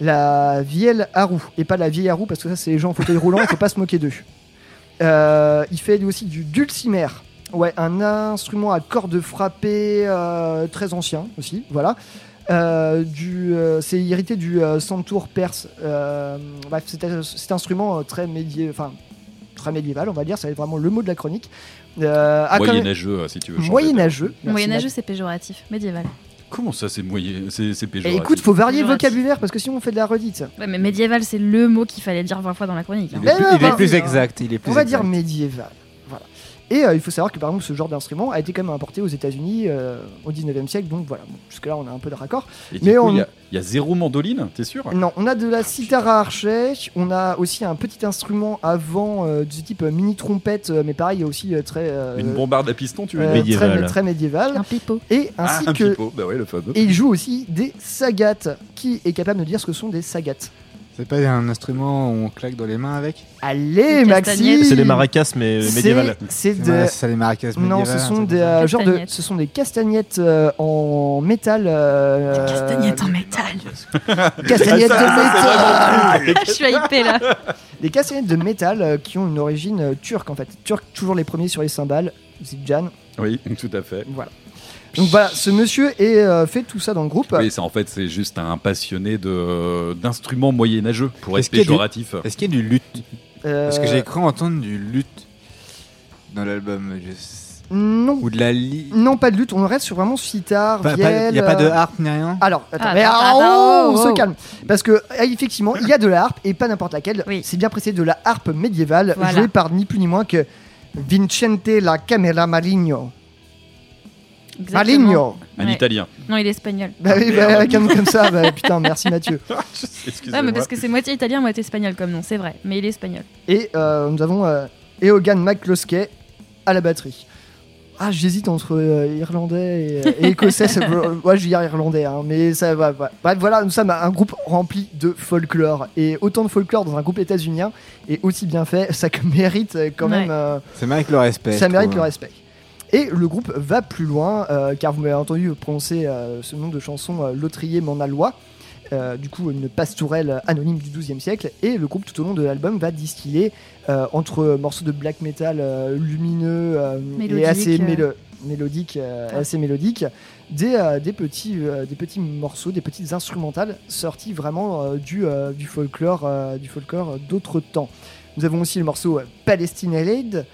la vielle à roue et pas la vieille à roue parce que ça c'est les gens en fauteuil roulant il faut pas se moquer d'eux il fait lui aussi du dulcimer ouais un instrument à cordes frappées très ancien aussi voilà du euh, c'est hérité du euh, santour perse Euh, bref c'est un- cet instrument euh, très médiéval enfin très médiéval on va dire c'est vraiment le mot de la chronique Euh, même- Moyenâgeux, euh, si tu veux. moyenâgeux c'est péjoratif. Médiéval. Comment ça, c'est moyen... c'est c'est Et péjoratif écoute, faut varier le Péjoratif. vocabulaire parce que sinon on fait de la redite. Ouais, mais médiéval, c'est le mot qu'il fallait dire 20 fois dans la chronique. hein. Il est plus- Mais il est non, plus non, exact, il est plus On va exact. dire médiéval. Et euh, il faut savoir que par exemple ce genre d'instrument a été quand même importé aux États-Unis euh, au 19e siècle, donc voilà. Bon, jusque-là on a un peu de raccord. Et Mais on il y a- il y, a zéro mandoline, t'es sûr? Non, on a de la cithara à archet, on a aussi un petit instrument avant euh, du type euh, mini trompette, mais pareil, il y a aussi euh, très euh, Une bombarde à piston, tu veux euh, dire? Médiéval. très, très médiéval. Un pipeau. Et ainsi Ah, un que pipeau, bah ouais, le fameux. et il joue aussi des sagates. Qui est capable de dire ce que sont des sagates? C'est pas un instrument où on claque dans les mains avec Allez, Des Maxime castagnettes. C'est les maracas, mais C'est- médiéval. C'est de Ouais, c'est les maracas Non, médiévales, ce un sont des euh, genre de, Castagnettes. ce sont des castagnettes euh, en métal. euh, Castagnettes en métal. Castagnettes de métal. Je suis hypée là. Des castagnettes de métal euh, qui ont une origine euh, turque en fait. Turc, toujours les premiers sur les cymbales. Zidjan. Oui, tout à fait. Voilà. Donc voilà, ce monsieur est, euh, fait tout ça dans le groupe. Oui, c'est en fait c'est juste un passionné de d'instruments moyenâgeux pour Est-ce être péjoratif. Est-ce qu'il y a du luth Euh, Parce que j'ai cru entendre du luth dans l'album. je- Non. Ou de la li. Non, pas de lutte. On reste sur vraiment sitar, Pas- pas- vielle. y a pas de euh, harpe ni rien? Alors, attends, Ah, mais attends, ah, attends, oh, on oh, se oh. calme. Parce que, effectivement, il y a de la harpe et pas n'importe laquelle. Oui. C'est bien précisé de la harpe médiévale, Voilà. jouée par ni plus ni moins que Vincente la Camera Maligno. Exactement. Maligno Un Ouais. italien. Non, il est espagnol. Bah oui, bah, avec un nom comme ça, bah, putain, merci Mathieu. Excusez-moi. Ouais, mais parce que c'est moitié italien, moitié espagnol comme nom, c'est vrai. Mais il est espagnol. Et euh, nous avons euh, Eogan McCloskey à la batterie. Ah, j'hésite entre euh, irlandais et, et écossais. euh, ouais, je vais dire irlandais, hein, mais ça va. Bref, voilà, nous sommes un groupe rempli de folklore. Et autant de folklore dans un groupe états-unien et aussi bien fait, ça que mérite quand Ouais. même. euh, Ça mérite le respect. ça mérite le respect. Et le groupe va plus loin, euh, car vous m'avez entendu prononcer euh, ce nom de chanson euh, L'Autrier m'en a loi. Euh, du coup, une pastourelle anonyme du XIIe siècle. Et le groupe, tout au long de l'album, va distiller euh, entre morceaux de black metal euh, lumineux et Mélodique, assez mélo- mélodiques, Ah. assez mélodiques, des, des, petits, des petits morceaux, des petites instrumentales sortis vraiment du, du folklore, du folklore d'autres temps. Nous avons aussi le morceau Palestine Aid,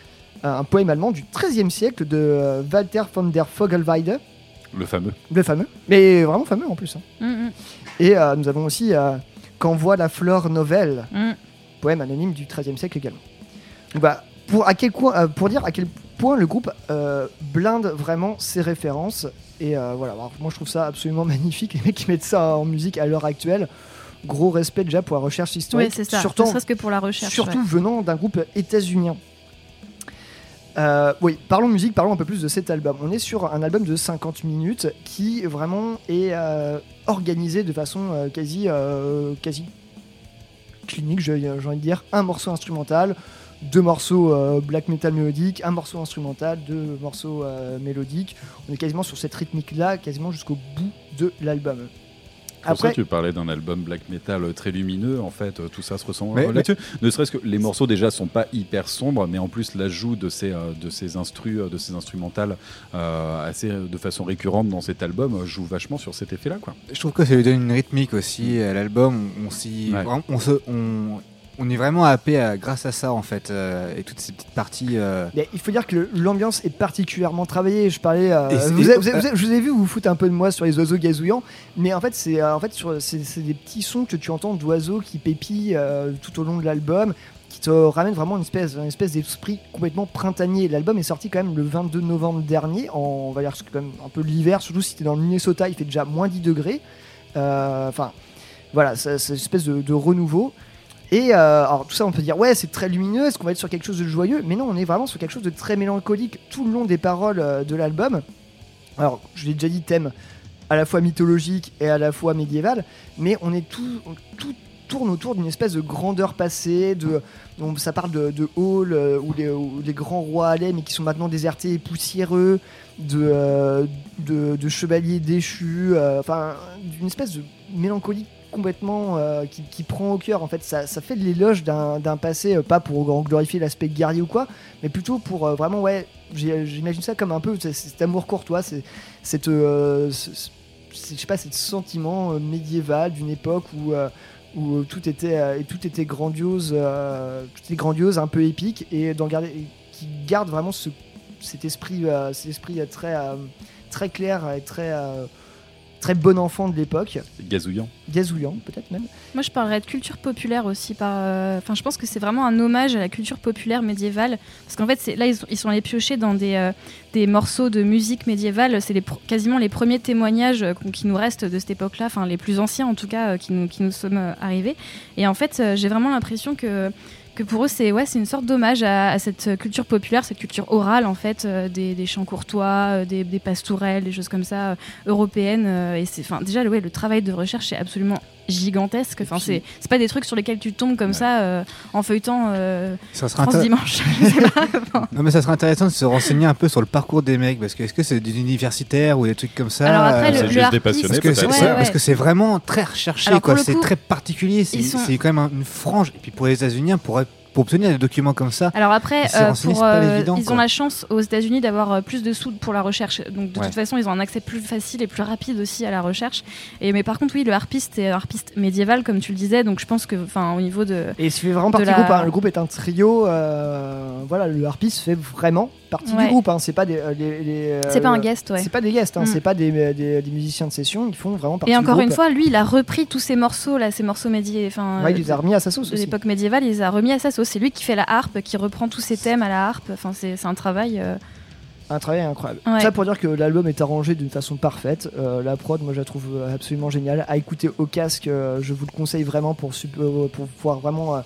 un poème allemand du XIIIe siècle de euh, Walter von der Vogelweide, Le fameux. le fameux, mais vraiment fameux en plus. hein. Mm, mm. Et euh, nous avons aussi euh, Qu'envoie la fleur nouvelle, Mm. poème anonyme du XIIIe siècle également. Donc, bah, pour, à quel coin- euh, pour dire à quel point le groupe euh, blinde vraiment ses références. Et euh, voilà, alors, moi je trouve ça absolument magnifique, les mecs qui mettent ça en musique à l'heure actuelle. Gros respect déjà pour la recherche historique. Ouais, c'est ça. Surtout, ne serait-ce que pour la recherche. surtout ouais. venant d'un groupe états-unien. Euh, oui, parlons musique, parlons un peu plus de cet album. On est sur un album de 50 minutes qui vraiment est euh, organisé de façon euh, quasi, quasi clinique, j'ai envie de dire. Un morceau instrumental, deux morceaux black metal mélodique, un morceau instrumental, deux morceaux mélodiques. On est quasiment sur cette rythmique-là, quasiment jusqu'au bout de l'album. Pour ça que tu parlais d'un album black metal très lumineux, en fait, euh, tout ça se ressent Mais- euh, là-dessus. Ne serait-ce que les morceaux déjà sont pas hyper sombres, mais en plus l'ajout de ces euh, de ces instrus, de ces instrumentales euh, assez de façon récurrente dans cet album joue vachement sur cet effet-là, quoi. Je trouve que ça lui donne une rythmique aussi à l'album. On, s'y- Ouais. on, se, on, on est vraiment happé à- grâce à ça en fait. euh, et toutes ces petites parties. euh, il faut dire que l'ambiance est particulièrement travaillée. Je parlais, euh, vous avez- vous avez- vous avez- je vous ai vu vous foutre un peu de moi sur les oiseaux gazouillants, mais en fait c'est euh, en fait c'est des petits sons que tu entends d'oiseaux qui pépillent euh, tout au long de l'album, qui te ramènent vraiment une espèce, une espèce d'esprit complètement printanier. L'album est sorti quand même le 22 novembre dernier, en, on va dire quand même un peu l'hiver, surtout si t'es dans le Minnesota, il fait déjà moins 10 degrés. Euh, Enfin voilà, c'est c'est une espèce de, de renouveau. Et euh, alors tout ça, on peut dire ouais, c'est très lumineux. Est-ce qu'on va être sur quelque chose de joyeux? Mais non, on est vraiment sur quelque chose de très mélancolique tout le long des paroles euh, de l'album. Alors, je l'ai déjà dit, thème à la fois mythologique et à la fois médiéval, mais on est tout, tout tourne autour d'une espèce de grandeur passée. De, ça parle de, de halls euh, où, les, grands rois allaient, mais qui sont maintenant désertés et poussiéreux, de, de, chevaliers déchus, enfin d'une espèce de mélancolie complètement euh, qui, prend au cœur en fait ça, ça fait de l'éloge d'un passé euh, pas pour glorifier l'aspect guerrier ou quoi mais plutôt pour euh, vraiment ouais j'ai- j'imagine ça comme un peu cet amour courtois c'est cette euh, je sais pas cet sentiment euh, médiéval d'une époque où euh, où euh, tout était euh, tout était grandiose euh, était grandiose un peu épique et garder qui garde vraiment ce cet esprit euh, cet esprit euh, très euh, très clair et très euh, très bon enfant de l'époque Gazouillant. Gazouillant peut-être même Moi, je parlerais de culture populaire aussi. Par, euh, je pense que c'est vraiment un hommage à la culture populaire médiévale, parce qu'en fait, là ils ils sont allés piocher dans des, euh, des morceaux de musique médiévale. C'est quasiment les premiers témoignages euh, qui nous restent de cette époque-là, enfin les plus anciens en tout cas, qui nous qui nous sommes arrivés. Et en fait, j'ai vraiment l'impression que que pour eux c'est ouais une sorte d'hommage à, cette culture populaire cette culture orale en fait des, des chants courtois des, des pastourelles des choses comme ça euh, européennes et déjà ouais, le travail de recherche est absolument gigantesque. Enfin c'est c'est pas des trucs sur lesquels tu tombes comme ça euh, en feuilletant euh, Ça sera France dimanche. Pas. Non mais ça serait intéressant de se renseigner un peu sur le parcours des mecs parce que est-ce que c'est des universitaires ou des trucs comme ça Alors après, le- euh, C'est le juste des harpiste- passionnés, parce que c'est Ouais, ouais. vraiment très recherché quoi. c'est très particulier c'est ils sont- c'est quand même un- une frange. Et puis pour les États-Unis pour pour obtenir des documents comme ça Alors après, se euh, pour, euh, évident, ils quoi. ont la chance aux États-Unis d'avoir euh, plus de sous pour la recherche. Donc de Ouais. toute façon, ils ont un accès plus facile et plus rapide aussi à la recherche. Et mais par contre, oui, le harpiste est un harpiste médiéval, comme tu le disais. Donc je pense que, enfin, au niveau de Et il fait vraiment partie la- du groupe. hein. Le groupe est un trio. euh, voilà, le harpiste fait vraiment partie Ouais. du groupe. hein. C'est pas des, euh, euh, C'est pas un guest, ouais. C'est pas des guests. hein. Mm. C'est pas des, des- des musiciens de session. Ils font vraiment partie Et du encore groupe. une fois, lui, il a repris tous ces morceaux là, ces morceaux médiévaux, enfin, Ouais, il les a remis à sa sauce de l'époque médiévale, il les a remis à sa sauce. C'est lui qui fait la harpe, qui reprend tous ces thèmes à la harpe. Enfin, c'est c'est un travail. euh, Un travail incroyable. Ouais. Ça pour dire que l'album est arrangé d'une façon parfaite. Euh, la prod, moi, je la trouve absolument géniale. À écouter au casque, euh, je vous le conseille vraiment pour, pour pouvoir vraiment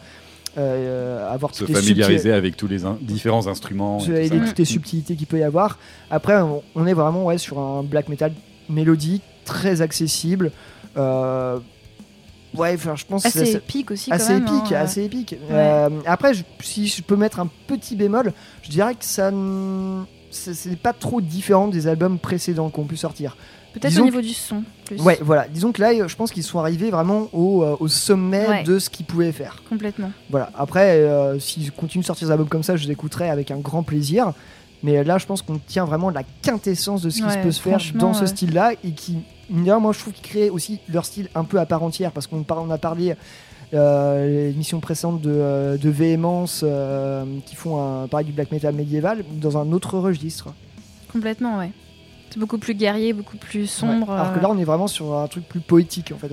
euh, avoir Se familiariser avec tous les in- différents instruments. et toutes les subtilités qu'il peut y avoir. Après, on, on est vraiment ouais, sur un black metal mélodique, très accessible. Euh, ouais, enfin, je pense que Assez c'est- épique aussi, quand Assez même, épique, hein, assez épique. Ouais. Euh, après, je- si je peux mettre un petit bémol, je dirais que ça, c'est pas trop différent des albums précédents qu'on pu sortir. Peut-être au niveau du son. Plus. Ouais, voilà. Disons que là, je pense qu'ils sont arrivés vraiment au, euh, au sommet Ouais. de ce qu'ils pouvaient faire. Complètement. Voilà. Après, euh, s'ils continuent de sortir des albums comme ça, je les écouterai avec un grand plaisir. Mais là, je pense qu'on tient vraiment la quintessence de ce qui Ouais, se peut se faire dans ce style-là et qui, moi, je trouve qu'ils créent aussi leur style un peu à part entière parce qu'on on a parlé euh, l'émission précédente de, euh, de Véhémence euh, qui font un, pareil du black metal médiéval dans un autre registre. Complètement, ouais. C'est beaucoup plus guerrier, beaucoup plus sombre. Ouais. Alors que là, on est vraiment sur un truc plus poétique en fait.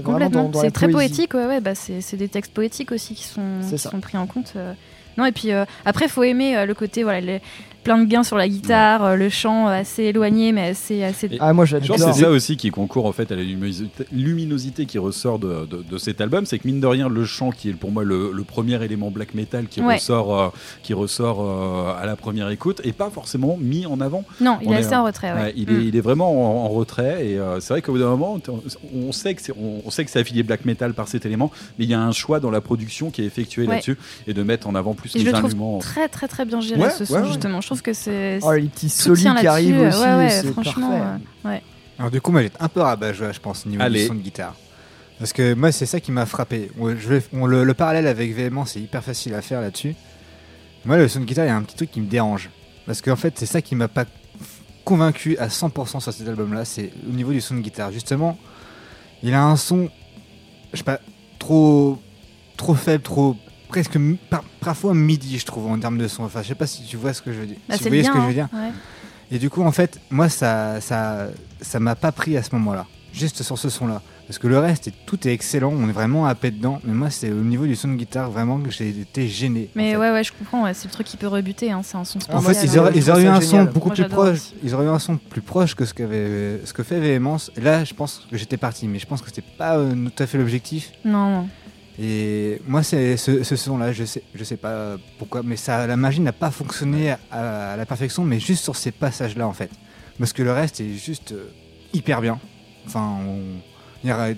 C'est très poétique, ouais, ouais. Bah, c'est des textes poétiques aussi qui sont, qui sont pris en compte. euh. Non, et puis euh, après, faut aimer euh, le côté, voilà, les- plein de gains sur la guitare, euh, le chant euh, assez éloigné, mais assez. assez... Et- Ah, moi, Je que c'est ça aussi qui concourt en fait à la luminosité, luminosité qui ressort de, de- de cet album, c'est que mine de rien le chant qui est pour moi le, le premier élément black metal qui Ouais. ressort, euh, qui ressort euh, à la première écoute est pas forcément mis en avant. Non, il On est assez en retrait, ouais. il, Mm. est, il est vraiment en, en retrait et euh, c'est vrai qu'au bout d'un moment on, sait que c'est on, on sait que c'est affilié black metal par cet élément, mais il y a un choix dans la production qui est effectué Ouais. là-dessus et de mettre en avant plus Et je les le trouve instruments. très très très bien géré Ouais, ce son ouais, ouais. justement. Je trouve que c'est. Oh, les petits solis qui arrivent euh, aussi, Ouais, ouais, c'est franchement. parfait. euh, ouais. Alors du coup, moi, j'ai un peu rabat je pense, au niveau Allez. du son de guitare. Parce que moi, c'est ça qui m'a frappé. Je vais- on- le, le parallèle avec Véhément, c'est hyper facile à faire là-dessus. Moi, le son de guitare, il y a un petit truc qui me dérange. Parce qu'en fait, c'est ça qui m'a pas convaincu à 100% sur cet album-là, c'est au niveau du son de guitare. Justement, il a un son, je sais pas, trop, trop faible, trop presque par- parfois midi, je trouve, en termes de son. Enfin, je sais pas si tu vois ce que je veux dire. Bah, si vous voyez bien, ce que je veux hein, dire. ouais. Et du coup, en fait, moi, ça, ça, ça m'a pas pris à ce moment-là, juste sur ce son-là, parce que le reste, est- tout est excellent, on est vraiment happé dedans. Mais moi, c'est au niveau du son de guitare vraiment que j'ai été gêné. Mais ouais, ouais, je comprends. ouais, c'est le truc qui peut rebuter. Hein, c'est un son En fait, ils auraient, ils auraient eu un son beaucoup Moi, plus proche. aussi. Ils auraient eu un son plus proche que ce qu'avait, ce que fait Véhémence. Là, je pense que j'étais parti, mais je pense que c'était pas euh, tout à fait l'objectif. Non, non. Et moi, c'est ce, ce son-là, je sais, je sais pas pourquoi, mais ça, la magie n'a pas fonctionné à, à la perfection, mais juste sur ces passages-là, en fait. Parce que le reste est juste euh, hyper bien. Enfin, on-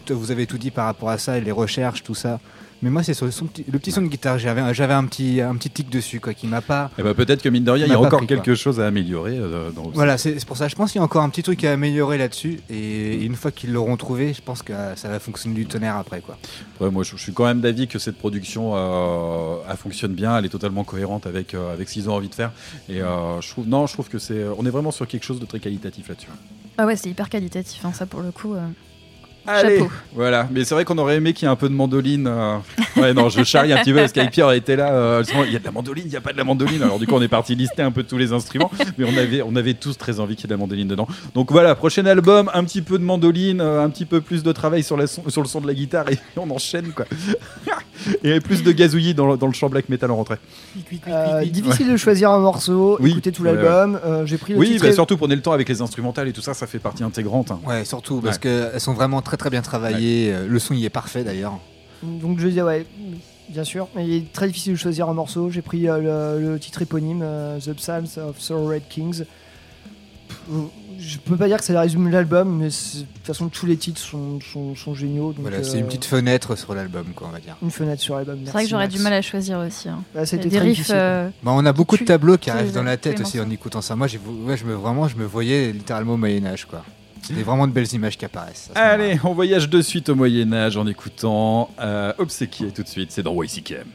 vous avez tout dit par rapport à ça, les recherches, tout ça. Mais moi, c'est sur le, son petit- le petit son de guitare, j'avais, j'avais un petit, un petit tic dessus, quoi, qui m'a pas. Et bah, peut-être que mine de rien, il y a encore pris, quoi. quelque chose à améliorer euh, dans Voilà, c'est c'est pour ça. Je pense qu'il y a encore un petit truc à améliorer là-dessus. Et une fois qu'ils l'auront trouvé, je pense que euh, ça va fonctionner du tonnerre après, quoi. Ouais, moi, je, je suis quand même d'avis que cette production, euh, elle fonctionne bien, elle est totalement cohérente avec, euh, avec ce qu'ils ont envie de faire. Et euh, je trouve, non, je trouve que c'est, on est vraiment sur quelque chose de très qualitatif là-dessus. Ah ouais, c'est hyper qualitatif, hein, ça pour le coup. Allez, Chapeau. voilà. Mais c'est vrai qu'on aurait aimé qu'il y ait un peu de mandoline. euh. Ouais, non, je charrie un petit peu parce aurait été là. euh, il y a de la mandoline, il n'y a pas de la mandoline. Alors du coup, on est parti lister un peu tous les instruments, mais on avait, on avait tous très envie qu'il y ait de la mandoline dedans. Donc voilà, prochain album, un petit peu de mandoline, euh, un petit peu plus de travail sur, la son- sur le son de la guitare et on enchaîne quoi. et plus de gazouillis dans, le- dans le chant black metal en rentrée. Euh, difficile de choisir un morceau, Oui, écouter tout ouais, l'album. Euh, J'ai pris le Oui, titre bah, et- surtout prenez le temps avec les instrumentales et tout ça, ça fait partie intégrante. hein. Ouais, surtout parce Ouais. qu'elles sont vraiment très très bien travaillées. Euh, Le son y est parfait d'ailleurs. Donc je disais ouais, bien sûr. Mais il est très difficile de choisir un morceau. J'ai pris euh, le, le titre éponyme, euh, The Psalms of Sorrow Red Kings. Je peux pas dire que ça résume l'album, mais de toute façon tous les titres sont, sont, sont géniaux. donc, Voilà, euh, c'est une petite fenêtre sur l'album, quoi, on va dire. une fenêtre sur l'album. C'est vrai que j'aurais du mal à choisir aussi. hein. Bah, c'était très riffs. difficile. euh, Bah, on a beaucoup de tableaux qui arrivent dans la tête aussi en écoutant ça. Moi, ouais, je me, vraiment, je me voyais littéralement au Moyen-Âge, quoi. C'était vraiment de belles images qui apparaissent. Allez, on voyage de suite au Moyen-Âge en écoutant euh, Obséquié tout de suite, c'est dans YCKM.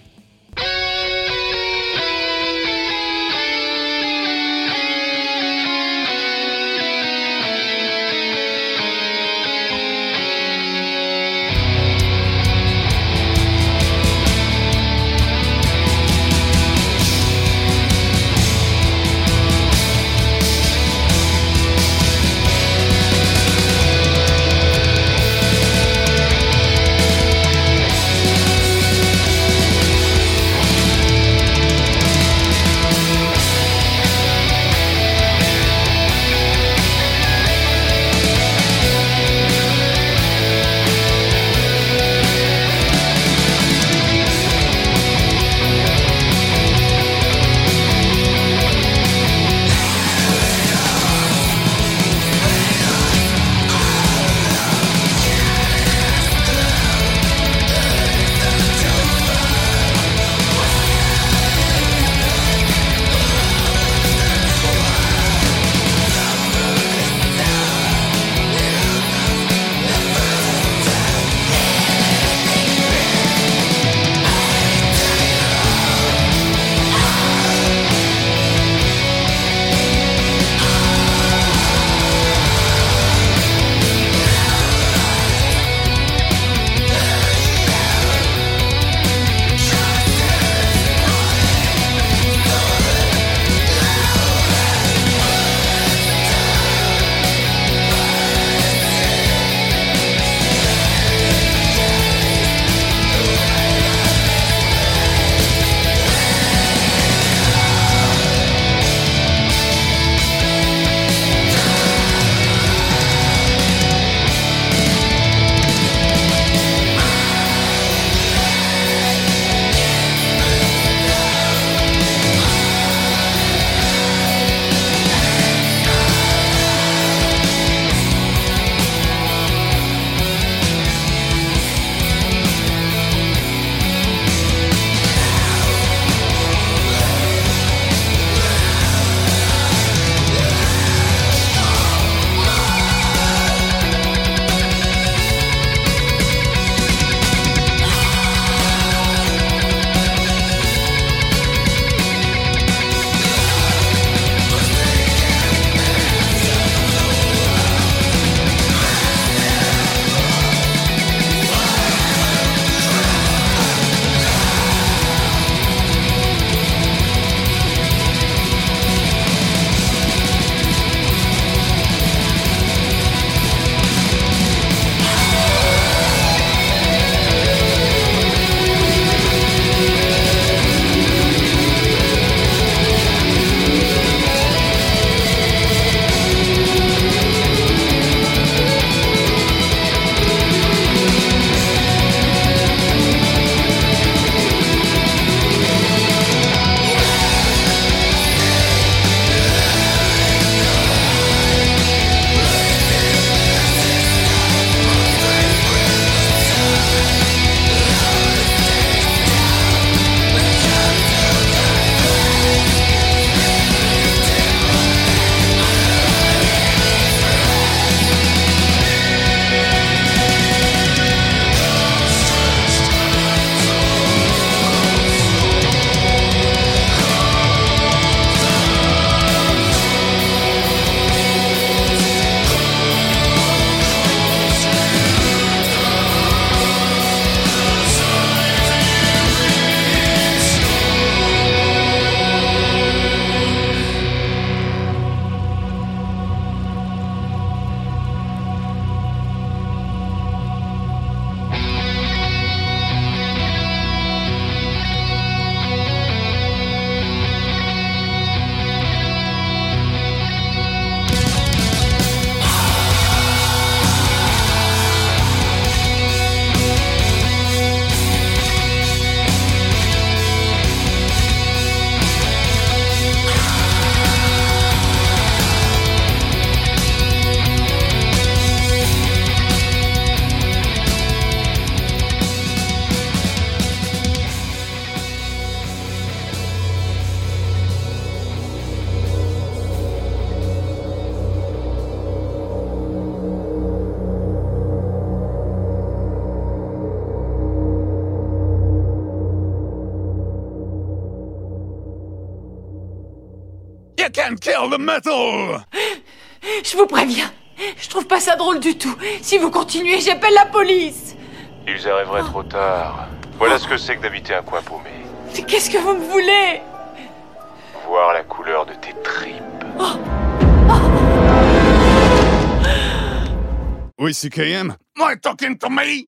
Si vous continuez, j'appelle la police. Ils arriveraient trop tard. Voilà ce que c'est que d'habiter un coin paumé. Mais Qu'est-ce que vous me voulez? Voir la couleur de tes tripes. Oui, CKM? Am I talking to me?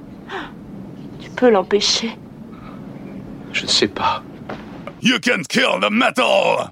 Tu peux l'empêcher. Je ne sais pas. You can kill the metal!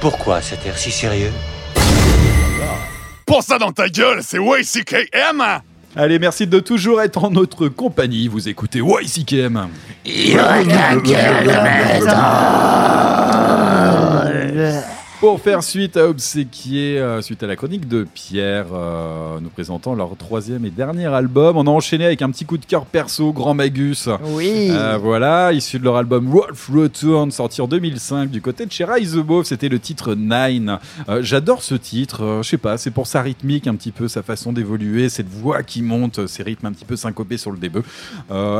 Pourquoi cet air si sérieux Pour ça dans ta gueule, c'est YCKM! Allez, merci de toujours être en notre compagnie. Vous écoutez YCKM. Pour faire suite à obséquier, euh, suite à la chronique de Pierre, euh, nous présentant leur troisième et dernier album, on a enchaîné avec un petit coup de cœur perso, Grand Magus. Oui. Euh, voilà, issu de leur album Wolf Return, sorti en 2005 du côté de chez Rise Above, c'était le titre Nine. J'adore ce titre, je sais pas, c'est pour sa rythmique un petit peu, sa façon d'évoluer, cette voix qui monte, ces rythmes un petit peu syncopés sur le début.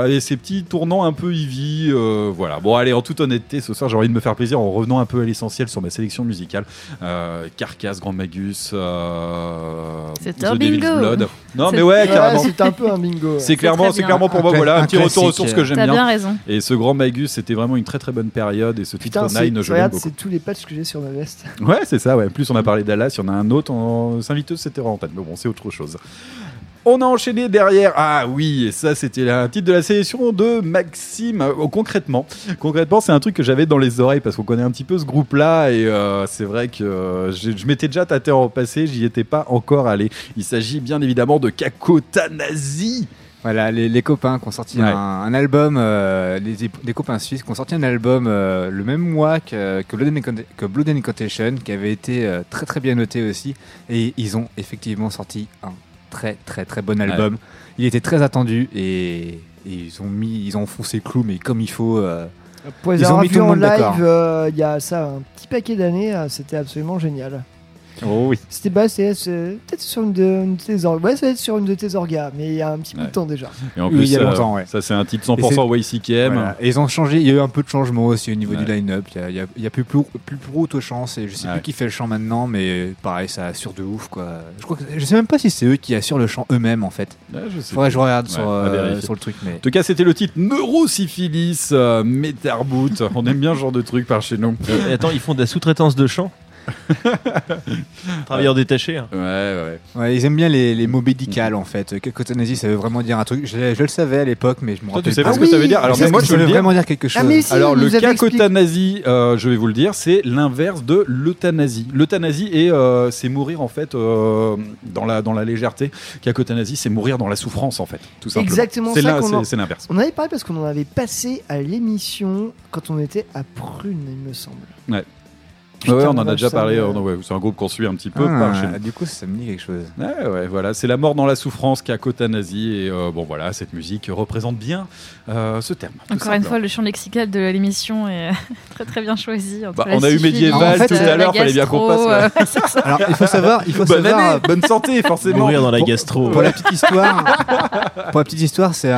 Et ces petits tournants un peu Eevee, euh, voilà. Bon, allez, en toute honnêteté, ce soir, j'ai envie de me faire plaisir en revenant un peu à l'essentiel sur ma sélection musicale. Euh, Carcasse, Grand Magus, euh, C'est The un Devil's bingo. Blood. Non, C'est- mais ouais, carrément. c'est un peu un bingo. C'est clairement, c'est clairement pour moi, Un voilà, un, petit retour aux sources que j'aime bien. bien raison. Et ce Grand Magus, c'était vraiment une très très bonne période. Et ce Putain, titre c'est- Nine, je l'aime regarde, beaucoup. c'est tous les patchs que j'ai sur ma veste. Ouais, c'est ça, ouais. En plus, on a parlé d'Allas, il y en a un autre en Saint-Viteuse, c'était en tête. Mais bon, c'est autre chose. On a enchaîné derrière. Ah oui, ça, c'était un titre de la sélection de Maxime. Euh, concrètement, concrètement, c'est un truc que j'avais dans les oreilles parce qu'on connaît un petit peu ce groupe-là. Et euh, c'est vrai que euh, je, m'étais déjà tâté en passé, j'y étais pas encore allé. Il s'agit bien évidemment de Kako Tanasi. Voilà, les, les copains qui ont sorti Ouais. un, un album, euh, les, copains suisses qui ont sorti un album euh, le même mois que, que, Blood and Incant- que Blood and Incantation, qui avait été euh, très très bien noté aussi. Et ils ont effectivement sorti un très très très bon album. Il était très attendu et, et ils ont mis, ils ont enfoncé le clou, mais comme il faut. euh, ils ont mis tout vus le en monde d'accord. live, euh, il y a ça un petit paquet d'années, euh, c'était absolument génial. Oh oui. C'était bah, c'est- peut-être sur une de, une de tes orgas. Ouais, ça va être sur une de tes orgas, mais il y a un petit bout de temps déjà. Et en Oui, plus, il y a euh, longtemps, ouais. ça, c'est un titre Et c'est- 100% YCKM. Voilà. Et ils ont changé, il y a eu un peu de changement aussi au niveau du line-up. Il y a, il y a- il y a plus, plus, plus pro auto-chant, et je sais Ouais. plus qui fait le chant maintenant, mais pareil, ça assure de ouf quoi. Je, crois que, je sais même pas si c'est eux qui assurent le chant eux-mêmes en fait. Ouais, je sais Faudrait que je regarde Ouais, sur, à euh, sur le truc, mais. En tout cas, c'était le titre Neurosyphilis, euh, Metarboot. On aime bien ce genre de truc par chez nous. Et attends, ils font de la sous-traitance de chant? Travailleurs détachés. hein. Ouais, ouais. Ouais, ils aiment bien les, les mots médicales en fait. Euthanasie, ça veut vraiment dire un truc. Je, je le savais à l'époque, mais je me Toi, rappelle tu sais pas pas. ce que ça veut dire Alors, Mais moi, je dire. vraiment dire quelque chose. Ah, si, Alors, le cacothanasie, euh, je vais vous le dire, c'est l'inverse de l'euthanasie. L'euthanasie, est, euh, c'est mourir en fait euh, dans, la, dans la légèreté. Cacothanasie, c'est mourir dans la souffrance en fait, tout simplement. Exactement C'est ça en- c'est- c'est l'inverse. On avait parlé parce qu'on en avait passé à l'émission quand on était à Prune, il me semble. Ouais. Putain, ouais, on en a déjà parlé. euh, ouais, c'est un groupe qu'on suit un petit peu Ah, par chez nous. du coup, ça me dit quelque chose. Ouais, ouais, voilà, c'est la mort dans la souffrance, cacothanasie. Et euh, bon, voilà, cette musique représente bien euh, ce terme. Encore une fois, le champ lexical de l'émission est très très bien choisi. entre Bah, on a eu médiéval euh, tout à l'heure, fallait bien qu'on passe. euh. Alors, il faut savoir, il faut bonne savoir, année, euh, bonne santé, forcément. Mourir dans la Pour- gastro. Pour la petite histoire, pour la petite histoire, c'est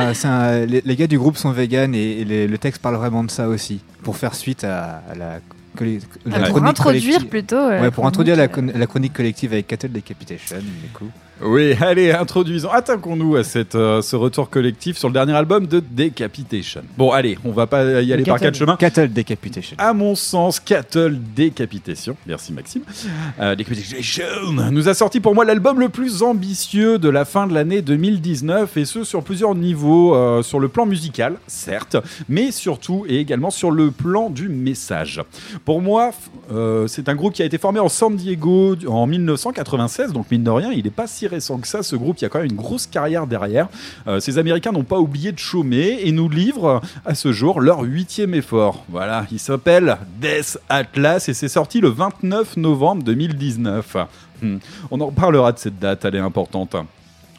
les, les gars du groupe sont véganes et, et les- le texte parle vraiment de ça aussi, pour faire suite à, à la, la Ah, pour chronique introduire collective. plutôt. euh, Ouais, pour la introduire la, la chronique collective avec Cattle Decapitation, du coup. Oui, allez, introduisons, attaquons-nous à cette, euh, ce retour collectif sur le dernier album de Decapitation. Bon, allez, on va pas y aller par quatre chemins. Cattle Decapitation. À mon sens, Cattle Décapitation, merci Maxime, euh, Decapitation nous a sorti pour moi l'album le plus ambitieux de la fin de l'année 2019 et ce sur plusieurs niveaux, euh, sur le plan musical, certes, mais surtout et également sur le plan du message. Pour moi, c'est un groupe qui a été formé en San Diego en 1996, donc mine de rien, il n'est pas si récent que ça, ce groupe, il y a quand même une grosse carrière derrière. Euh, ces Américains n'ont pas oublié de chômer et nous livrent à ce jour leur huitième effort. Voilà, il s'appelle Death Atlas et c'est sorti le 29 novembre 2019. Hmm. On en reparlera de cette date, elle est importante.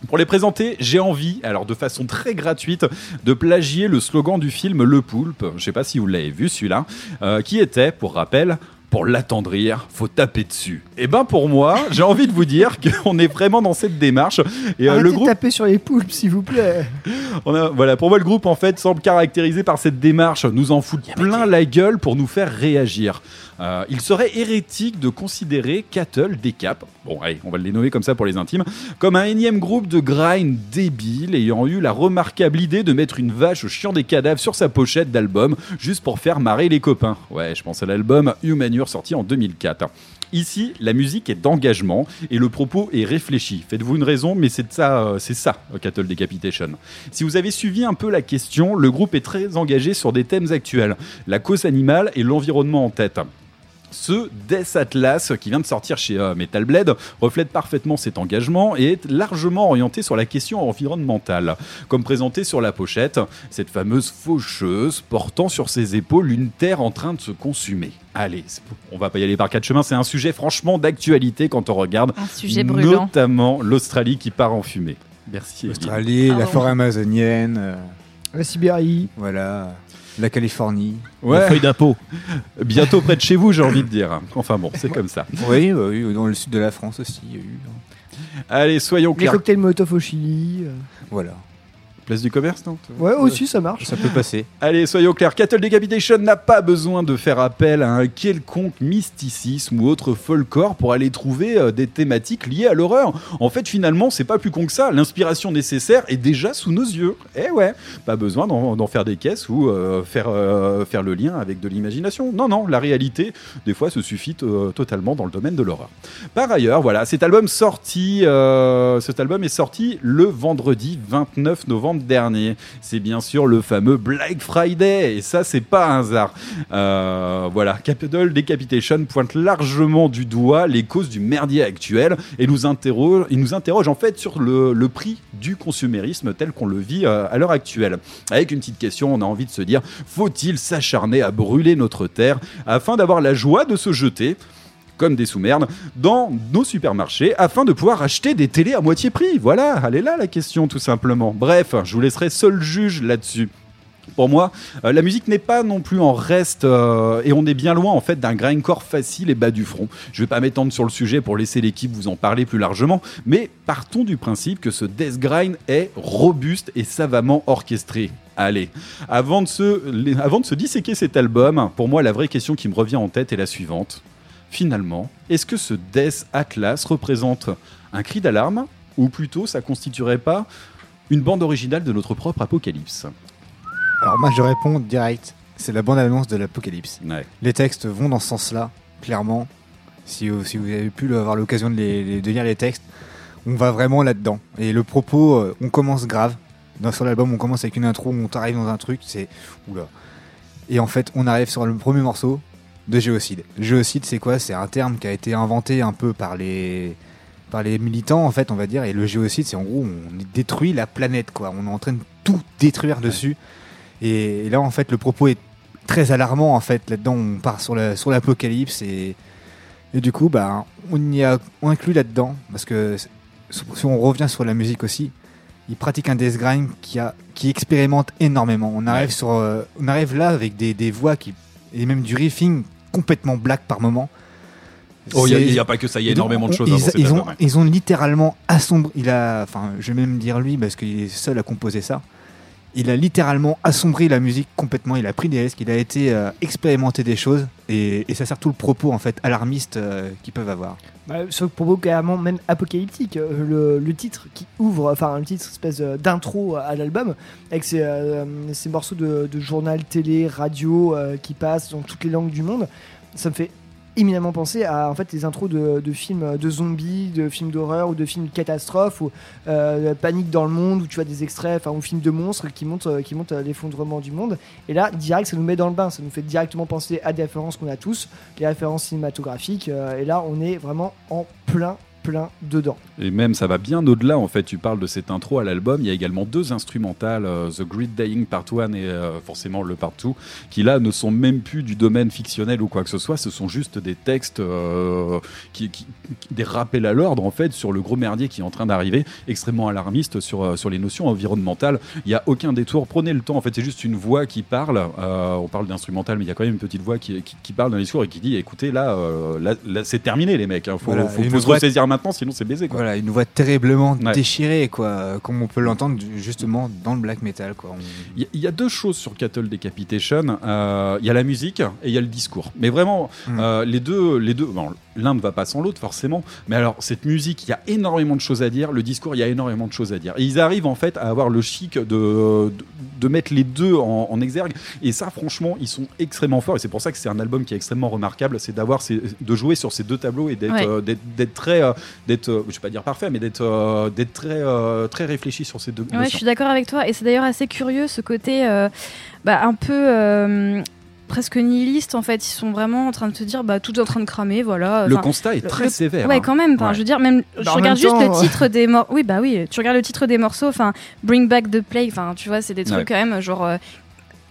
Pour les présenter, j'ai envie, alors de façon très gratuite, de plagier le slogan du film Le Poulpe. Je sais pas si vous l'avez vu celui-là, euh, qui était, pour rappel, Pour l'attendrir, faut taper dessus. Et ben pour moi, j'ai envie de vous dire qu'on est vraiment dans cette démarche. Et euh, le groupe, taper sur les poulpes, s'il vous plaît. on a- voilà, pour moi, le groupe en fait semble caractérisé par cette démarche, nous en foutre plein la gueule pour nous faire réagir. Euh, il serait hérétique de considérer Cattle, Decap, bon allez, on va les nommer comme ça pour les intimes, comme un énième groupe de grind débile ayant eu la remarquable idée de mettre une vache au chiant des cadavres sur sa pochette d'album juste pour faire marrer les copains. Ouais, je pense à l'album Humanure sorti en 2004. Ici, la musique est d'engagement et le propos est réfléchi. Faites-vous une raison, mais c'est ça, euh, c'est ça, Cattle Decapitation. Si vous avez suivi un peu la question, le groupe est très engagé sur des thèmes actuels, la cause animale et l'environnement en tête. Ce Death Atlas qui vient de sortir chez euh, Metal Blade reflète parfaitement cet engagement et est largement orienté sur la question environnementale. Comme présenté sur la pochette, cette fameuse faucheuse portant sur ses épaules une terre en train de se consumer. Allez, on va pas y aller par quatre chemins, c'est un sujet franchement d'actualité quand on regarde Un sujet brûlant. notamment l'Australie qui part en fumée. Merci. L'Australie, la Pardon. forêt amazonienne. euh, La Sibérie. Voilà. La Californie. Ouais. feuille d'impôt. Bientôt près de chez vous, j'ai envie de dire. Enfin bon, c'est comme ça. Oui, bah oui, dans le sud de la France aussi, il y a eu. hein. Allez, soyons Les clairs. cocktails Molotov au Chili. euh. Voilà. Place du commerce, non? Ouais, aussi, ça marche. Ça peut passer. Allez, soyons clairs, Cattle Decapitation n'a pas besoin de faire appel à un quelconque mysticisme ou autre folklore pour aller trouver euh, des thématiques liées à l'horreur. En fait, finalement, c'est pas plus con que ça. L'inspiration nécessaire est déjà sous nos yeux. Eh ouais, pas besoin d'en d'en faire des caisses ou euh, faire, euh, faire le lien avec de l'imagination. Non, non, la réalité, des fois, se suffit euh, totalement dans le domaine de l'horreur. Par ailleurs, voilà, cet album sorti, euh, cet album est sorti le vendredi 29 novembre dernier. C'est bien sûr le fameux Black Friday, et ça, c'est pas un hasard. Euh, voilà, Capital Decapitation pointe largement du doigt les causes du merdier actuel et nous interroge, il nous interroge en fait sur le, le prix du consumérisme tel qu'on le vit euh, à l'heure actuelle. Avec une petite question, on a envie de se dire faut-il s'acharner à brûler notre terre afin d'avoir la joie de se jeter? Comme des sous-merdes, dans nos supermarchés afin de pouvoir acheter des télés à moitié prix. Voilà, elle est là la question tout simplement. Bref, je vous laisserai seul juge là-dessus. Pour moi, euh, la musique n'est pas non plus en reste euh, et on est bien loin en fait d'un grindcore facile et bas du front. Je vais pas m'étendre sur le sujet pour laisser l'équipe vous en parler plus largement, mais partons du principe que ce death grind est robuste et savamment orchestré. Allez, avant de, se, les- avant de se disséquer cet album, pour moi la vraie question qui me revient en tête est la suivante. Finalement, est-ce que ce Death Atlas représente un cri d'alarme ou plutôt ça constituerait pas une bande originale de notre propre apocalypse? Alors moi je réponds direct, c'est la bande-annonce de l'Apocalypse. Ouais. Les textes vont dans ce sens-là, clairement. Si, vous- si vous avez pu avoir l'occasion de, les- les- de lire les textes, on va vraiment là-dedans. Et le propos, euh, on commence grave. Dans, sur l'album, on commence avec une intro, on t'arrive dans un truc, c'est... Oula. Et en fait, on arrive sur le premier morceau de géocide. Géocide, c'est quoi? C'est un terme qui a été inventé un peu par les par les militants en fait on va dire et le géocide c'est en gros on détruit la planète quoi on est en train de tout détruire dessus et, là, en fait, le propos est très alarmant. En fait, là-dedans, on part sur la- sur l'apocalypse et, et du coup, bah, on y a on inclut là-dedans parce que si on revient sur la musique aussi, il pratique un death grind qui a qui expérimente énormément. On arrive sur, euh, on arrive là avec des, des voix qui et même du riffing complètement black par moment. Oh, il y a- pas que ça, il y a énormément de choses Ils, avant ils ont, ils ont littéralement assombri. Il a, enfin, je vais même dire lui parce qu'il est seul à composer ça. Il a littéralement assombri la musique complètement. Il a pris des risques. Il a été euh, expérimenter des choses et, ça sert tout le propos en fait alarmiste euh, qu'ils peuvent avoir. Bah, ce propos carrément même apocalyptique. Euh, Le, titre qui ouvre, enfin le titre espèce euh, d'intro à l'album, avec ces, euh, morceaux de, journal, télé, radio qui passent dans toutes les langues du monde, ça me fait éminemment penser à en fait les intros de, films de zombies, de films d'horreur ou de films catastrophes ou euh, panique dans le monde où tu vois des extraits, enfin ou films de monstres qui montrent qui montrent l'effondrement du monde. Et là, direct, ça nous met dans le bain, ça nous fait directement penser à des références qu'on a tous, les références cinématographiques. euh, et là, on est vraiment en plein plein dedans. Et même, ça va bien au-delà. En fait, tu parles de cette intro à l'album. Il y a également deux instrumentales, euh, The Great Dying Part 1 et euh, forcément le Part 2, qui là ne sont même plus du domaine fictionnel ou quoi que ce soit. Ce sont juste des textes, euh, qui, qui- qui- des rappels à l'ordre en fait sur le gros merdier qui est en train d'arriver, extrêmement alarmiste sur, euh, sur les notions environnementales. Il n'y a aucun détour. Prenez le temps. En fait, c'est juste une voix qui parle. Euh, on parle d'instrumental, mais il y a quand même une petite voix qui, qui, qui parle dans les discours et qui dit écoutez, là, euh, là, là, c'est terminé, les mecs. Il faut, Voilà, faut, se ressaisir maintenant, sinon c'est baisé. Quoi. Voilà, une voix terriblement Ouais. déchirée, quoi, comme on peut l'entendre justement dans le black metal. On- Il y, a deux choses sur Cattle Decapitation. Euh, Il y a la musique et il y a le discours. Mais vraiment, euh, les deux, les deux, bon, l'un ne va pas sans l'autre forcément. Mais alors cette musique, il y a énormément de choses à dire. Le discours, il y a énormément de choses à dire. Et ils arrivent en fait à avoir le chic de, de, de mettre les deux en, en exergue. Et ça, franchement, ils sont extrêmement forts. Et c'est pour ça que c'est un album qui est extrêmement remarquable. C'est d'avoir de jouer sur ces deux tableaux et d'être Ouais. euh, très, euh, d'être, euh, je vais pas dire parfait, mais d'être euh, d'être très euh, très réfléchi sur ces deux. Ouais, je notions. suis d'accord avec toi. Et c'est d'ailleurs assez curieux ce côté euh, bah, un peu euh, presque nihiliste en fait. Ils sont vraiment en train de te dire bah tout est en train de cramer, voilà. Le Enfin, constat est très sévère, Ouais, hein. quand même. Ouais. Je veux dire, même Bah, je regarde même juste temps, le ouais. titre des morceaux. Oui, bah oui. Tu regardes le titre des morceaux. Enfin, Bring Back the Plague. Enfin, tu vois, c'est des trucs Ouais. quand même genre. euh,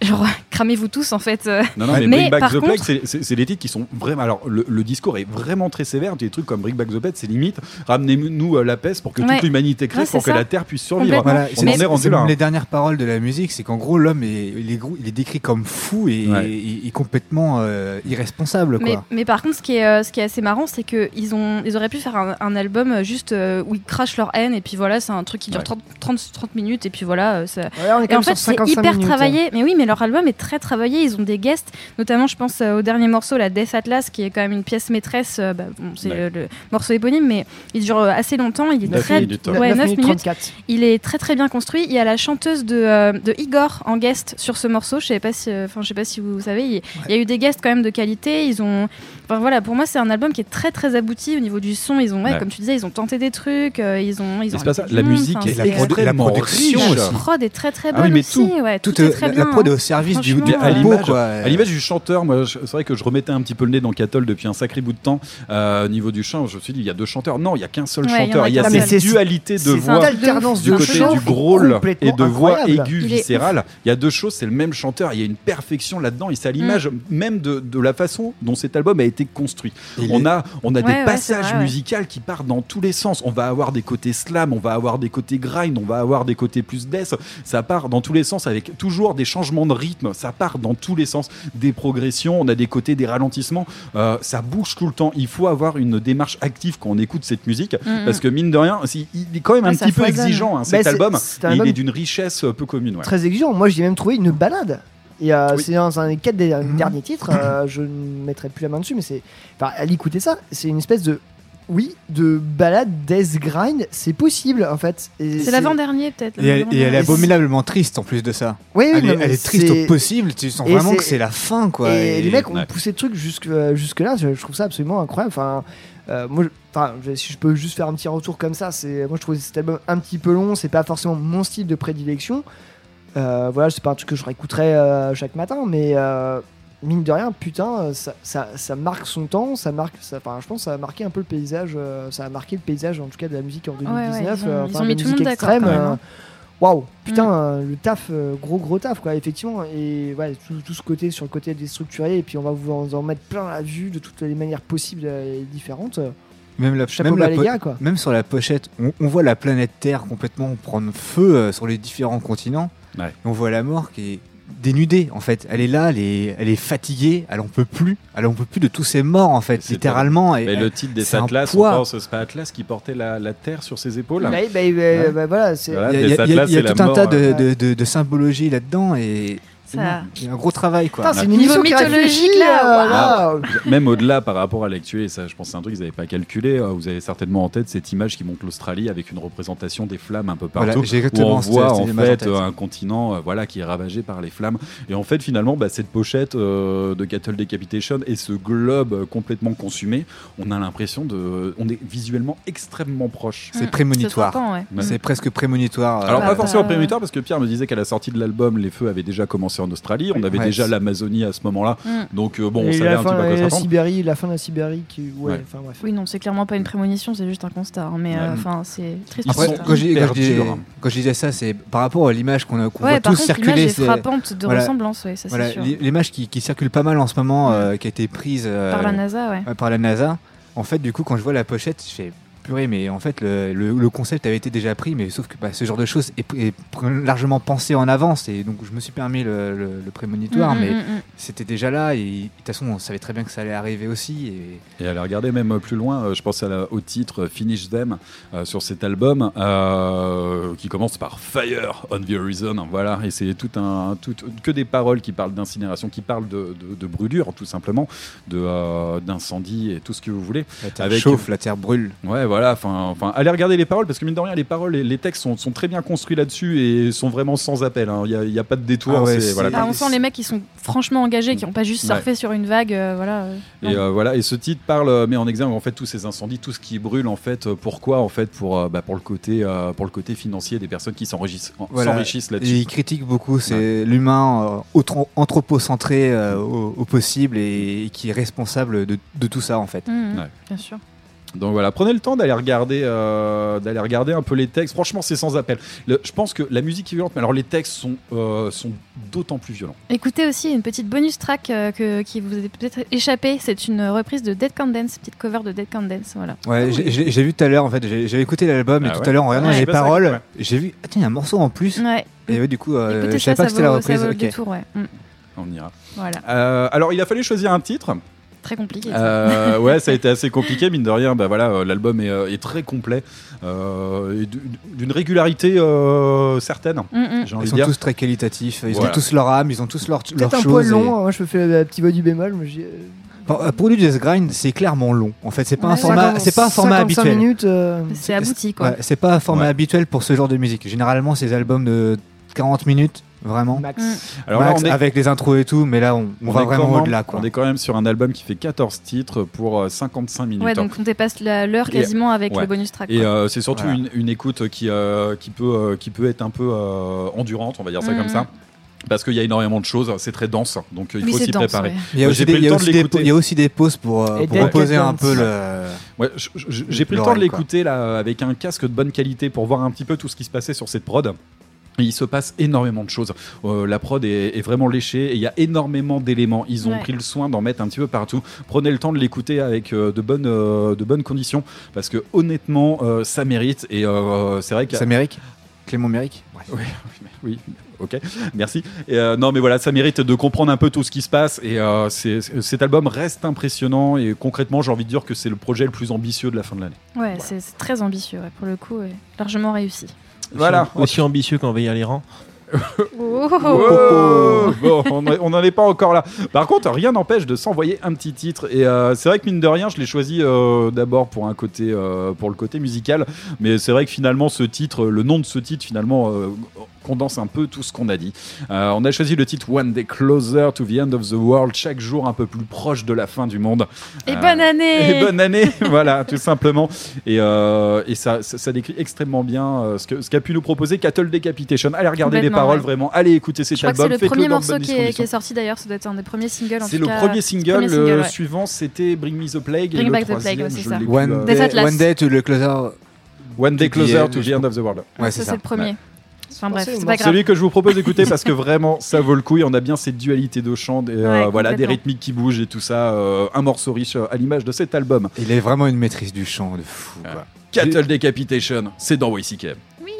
Genre, cramez-vous tous en fait. euh. Non, non, mais, Bring Back par the contre, Plague, c'est- des titres qui sont vraiment. Alors, le, le discours est vraiment très sévère. Des trucs comme Bring Back the Plague, c'est limite ramenez-nous euh, la peste pour que Ouais. toute l'humanité crève, Ouais, pour que la Terre puisse survivre. Voilà, On en est rendu là. hein. Les dernières paroles de la musique, c'est qu'en gros, l'homme est, il est, gros- il est décrit comme fou et, Ouais. et- et complètement euh, irresponsable, Mais, quoi. mais par contre, ce qui est, euh, ce qui est assez marrant, c'est qu'ils ont, ils auraient pu faire un, un album juste euh, où ils crachent leur haine et puis voilà, c'est un truc qui dure Ouais. 30, 30, 30 minutes et puis voilà. ça... Ouais, on est quand et en fait, c'est 55 hyper minutes. travaillé. Mais oui, mais leur album est très travaillé. Ils ont des guests, notamment, je pense euh, au dernier morceau, la Death Atlas, qui est quand même une pièce maîtresse. euh, bah, bon, c'est Ouais. le, le morceau éponyme, mais il dure euh, assez longtemps. Il est très, minutes, hein. ouais, 9 neuf minutes minutes. 34. Il est très très bien construit. Il y a la chanteuse de, euh, de Igor en guest sur ce morceau. Je sais pas si, euh, enfin, je sais pas si vous savez. Il, il y a eu des guests quand même de qualité. Ils ont, enfin voilà, pour moi c'est un album qui est très très abouti au niveau du son. Ils ont, ouais, Ouais. comme tu disais, ils ont tenté des trucs. euh, ils ont, ils Mais ont c'est pas ça, invité la monde, musique c'est- la produ- la production. La prod est très très Ah bonne oui, mais aussi. tout. ouais, tout, est très la, bien. la prod est hein. au service du, du à euh, l'image, à l'image du chanteur, moi, c'est vrai que je remettais un petit peu le nez dans Cattle depuis un sacré bout de temps. Euh, au niveau du chant, je me suis dit, il y a deux chanteurs. Non, il y a qu'un seul chanteur. Il y a cette dualité de voix du côté du complètement et de voix aiguë, viscérale. Il y a deux choses, c'est le même chanteur. Il y a une perfection là-dedans et c'est à l'image Mm. même de la façon dont cet album a été construit. Et On les- a, on a Ouais, des ouais, passages ouais. musicaux qui partent dans tous les sens. On va avoir des côtés slam, on va avoir des côtés grind, on va avoir des côtés plus death. Ça part dans tous les sens avec toujours des changements de rythme. Ça part dans tous les sens. Des progressions, on a des côtés, des ralentissements. Euh, ça bouge tout le temps. Il faut avoir une démarche active quand on écoute cette musique Mhm. parce que mine de rien, si- il est quand même un petit peu exigeant hein, Bah, cet c'est- album. un et il album est d'une richesse euh, peu commune. ouais. Très exigeant. Moi, j'ai même trouvé une balade. Et euh, Oui. c'est dans un des quatre des- Mhm. derniers titres. euh, je ne mettrai plus la main dessus, mais c'est. Enfin, allez écouter ça. C'est une espèce de. Oui, de balade death grind. C'est possible, en fait. Et C'est l'avant-dernier peut-être. Et elle, et elle est abominablement triste en plus de ça. Oui, oui, elle, non, est, elle est triste c'est- au possible, tu sens Et vraiment c'est- que c'est la fin, quoi. Et, les mecs ont Ouais. poussé le truc jusque, jusque là. Je, je trouve ça absolument incroyable. Enfin, euh, moi, je- si je peux juste faire un petit retour comme ça, c'est moi je trouve cet album un petit peu long. C'est pas forcément mon style de prédilection. Euh, voilà, c'est pas un truc que je réécouterais euh, chaque matin, mais euh, mine de rien, putain, ça, ça, ça marque son temps. Ça marque, ça- enfin, je pense, que ça a marqué un peu le paysage. euh, ça a marqué le paysage en tout cas de la musique en ouais, ils 2019. ont- euh, ils enfin, ont de mis tout le monde extrême, hein. Waouh, putain, Mm. euh, le taf, gros gros taf quoi, effectivement. Et ouais, tout, tout ce côté sur le côté déstructuré, et puis on va vous en, en mettre plein la vue de toutes les manières possibles et différentes. Même, la, même, bas, la les po- gars, quoi. même sur la pochette, on, on voit la planète Terre complètement prendre feu sur les différents continents. Ouais. Et on voit la mort qui est dénudée en fait. Elle est là, elle est, elle est fatiguée, elle en peut plus. Elle en peut plus de tous ces morts en fait, littéralement. Et Mais elle- le titre des Atlas, on pense, c'est pas Atlas qui portait la, la terre sur ses épaules. Bah, bah, bah, Ouais. bah, voilà, Il y a, y y y tout un tas de, euh, de, de- de symbologie là-dedans et Ça- il y a un gros travail quoi. C'est une Niveau émission mythologique, là, euh, là. Même au-delà par rapport à l'actuel, et ça, je pense que c'est un truc que vous n'avez pas calculé. euh, Vous avez certainement en tête cette image qui montre l'Australie avec une représentation des flammes un peu Voilà, partout. j'ai où on voit en fait euh, un continent euh, voilà, qui est ravagé par les flammes. Et en fait, finalement, bah, cette pochette euh, de Cattle Decapitation et ce globe complètement consumé, on a l'impression de. On est visuellement extrêmement proche. C'est prémonitoire. C'est ouais. Presque prémonitoire. Alors, pas forcément prémonitoire, parce que Pierre me disait qu'à la sortie de l'album, les feux avaient déjà commencé en Australie. On avait Ouais. déjà l'Amazonie à ce moment-là. Mm. Donc euh, bon, on et savait la, un petit fin, peu à quoi la. Sibérie, la fin de la Sibérie qui. Ouais, Ouais. enfin bref. Oui, non, c'est clairement pas une prémonition, c'est juste un constat. hein, mais euh, enfin, c'est triste. Après, sont quand, je disais, hyper durs. quand je disais ça, c'est par rapport à l'image qu'on a- qu'on Ouais, voit par tous contre, circuler. l'image est frappante de voilà. ressemblance, ouais, ça, c'est Voilà, sûr. l'i- L'image qui, qui circule pas mal en ce moment, euh, qui a été prise euh, Par la NASA, ouais. euh, par la NASA. En fait, du coup, quand je vois la pochette, je fais purée, mais en fait, le, le- le concept avait été déjà pris, mais sauf que bah, ce genre de choses est, largement pensé en avance. Et donc, je me suis permis le, le- le prémonitoire, Mm, mm, mais mm, c'était déjà là. Et de toute façon, on savait très bien que ça allait arriver aussi. Et, Et allez regarder même plus loin, euh, je pense à la- au titre Finish Them euh, sur cet album euh, qui commence par Fire on the Horizon. Voilà, et c'est tout un, tout, que des paroles qui parlent d'incinération, qui parlent de, de, de brûlure tout simplement, de, euh, d'incendie et tout ce que vous voulez. La terre chauffe, la terre brûle. Ouais, voilà, enfin, enfin, allez regarder les paroles parce que mine de rien, les paroles et les textes sont, sont très bien construits là-dessus et sont vraiment sans appel. hein. Il n'y a, pas de détour. Ah ouais, voilà, Ah, on sent les mecs qui sont franchement engagés, qui n'ont pas juste Ouais. surfé sur une vague, euh, voilà. euh, Et euh, voilà, et ce titre parle, euh, met en exergue en fait tous ces incendies, tout ce qui brûle en fait. Pourquoi en fait pour euh, bah, pour le côté euh, pour le côté financier des personnes qui s'enrichissent Voilà. là-dessus. il critique beaucoup, c'est l'humain euh, anthropocentré euh, au, au possible et, qui est responsable de, de tout ça en fait. Mhm, Ouais. Bien sûr. Donc voilà, prenez le temps d'aller regarder, euh, d'aller regarder un peu les textes. Franchement, c'est sans appel. Le- je pense que la musique est violente, mais alors les textes sont euh, sont d'autant plus violents. Écoutez aussi une petite bonus track euh, que, qui vous a peut-être échappé. C'est une reprise de Dead Can Dance, petite cover de Dead Can Dance. Voilà. Ouais, j'ai- j'ai j'ai vu tout à l'heure en fait, j'ai j'ai écouté l'album et Ah tout ouais. à l'heure en regardant Ouais, les paroles, ouais. j'ai vu, ah tiens, il y a un morceau en plus. Ouais. Et ouais, du coup, euh, je savais pas que c'était la vaut, ça reprise. vaut le ok. détour, ouais. Mm. On ira. Voilà. Euh, alors, il a fallu choisir un titre. Très compliqué. ça. Euh, ouais, ça a été assez compliqué, mine de rien. Bah voilà, euh, l'album est, euh, est très complet, euh, d'une régularité euh, certaine. Mm, mm. Ils sont dire. tous très qualitatifs, ils Voilà. ont tous leur âme, ils ont tous leur, leur un chose. poil et- long, hein, moi je me fais le petit voix du bémol. mais Pour, du Death Grind, c'est clairement long. En fait, c'est pas un Ouais, format, 50, c'est pas un format 55 habituel. minutes. euh, C'est abouti, quoi. Ouais, c'est pas un format Ouais. habituel pour ce genre de musique. Généralement, ces albums de 40 minutes, vraiment. Max. Mm. Alors là, Max, on est- avec les intros et tout, mais là, on, on va vraiment au-delà. quoi. On est quand même sur un album qui fait 14 titres pour euh, 55 minutes. Ouais, donc on dépasse l'heure Et- quasiment avec ouais. le bonus track. Et euh, c'est surtout Voilà. une, une écoute qui, euh, qui, peut, euh, qui peut être un peu euh, endurante, on va dire ça comme ça. Parce qu'il y a énormément de choses, c'est très dense, donc euh, il Oui, faut s'y préparer. ouais. Il y a aussi des- pris il y le a temps de aussi des l'écouter. il y a aussi des pauses pour, euh, reposer un peu le. Ouais, j'ai pris le temps de l'écouter là avec un casque de bonne qualité pour voir un petit peu tout ce qui se passait sur cette prod. Et il se passe énormément de choses. Euh, la prod est, est vraiment léchée et il y a énormément d'éléments. Ils ont Ouais. pris le soin d'en mettre un petit peu partout. Prenez le temps de l'écouter avec euh, de, bonnes, euh, de bonnes conditions parce que honnêtement, euh, ça mérite. Et euh, c'est vrai que Ça mérite Clément Méric oui, oui, ok, merci. Et, euh, non, mais voilà, ça mérite de comprendre un peu tout ce qui se passe. Et euh, cet album reste impressionnant. Et concrètement, j'ai envie de dire que c'est le projet le plus ambitieux de la fin de l'année. Ouais, c'est c'est très ambitieux, ouais, pour le coup, largement réussi. Voilà. Aussi ambitieux qu'envahir l'Iran. Oh. Wow. Bon, on n'en est pas encore là. Par contre, rien n'empêche de s'envoyer un petit titre. Et euh, c'est vrai que mine de rien, je l'ai choisi euh, d'abord pour un côté, euh, pour le côté musical. Mais c'est vrai que finalement, ce titre, le nom de ce titre, finalement, euh, condense un peu tout ce qu'on a dit. Euh, on a choisi le titre One Day Closer to the End of the World, chaque jour un peu plus proche de la fin du monde. Et Euh, bonne année Et bonne année, voilà, tout simplement. Et, euh, et ça, ça, ça décrit extrêmement bien euh, ce que ce qu'a pu nous proposer Cattle Decapitation. Allez regarder les paroles, ouais. vraiment. Allez écouter cet Je crois que c'est album. le premier morceau qui est, conditions. qui est sorti d'ailleurs, ça doit être un des premiers singles. en C'est le premier single. Premier le ouais. suivant, c'était Bring Me the Plague. et Bring le Back the Plague, ouais, c'est ça. One euh, Day. One Day to the Closer. One Day Et Closer euh, to the End of the World. Ouais, ça, c'est c'est ça. le premier. Ouais. Enfin bref, Pensez au c'est pas grave. Celui que je vous propose d'écouter parce que vraiment ça vaut le coup et on a bien cette dualité de chant, des, euh, Ouais, voilà, des rythmiques qui bougent et tout ça. euh, un morceau riche euh, à l'image de cet album. Il est vraiment une maîtrise du chant de fou. quoi. Cattle Decapitation, c'est dans YCKM. Death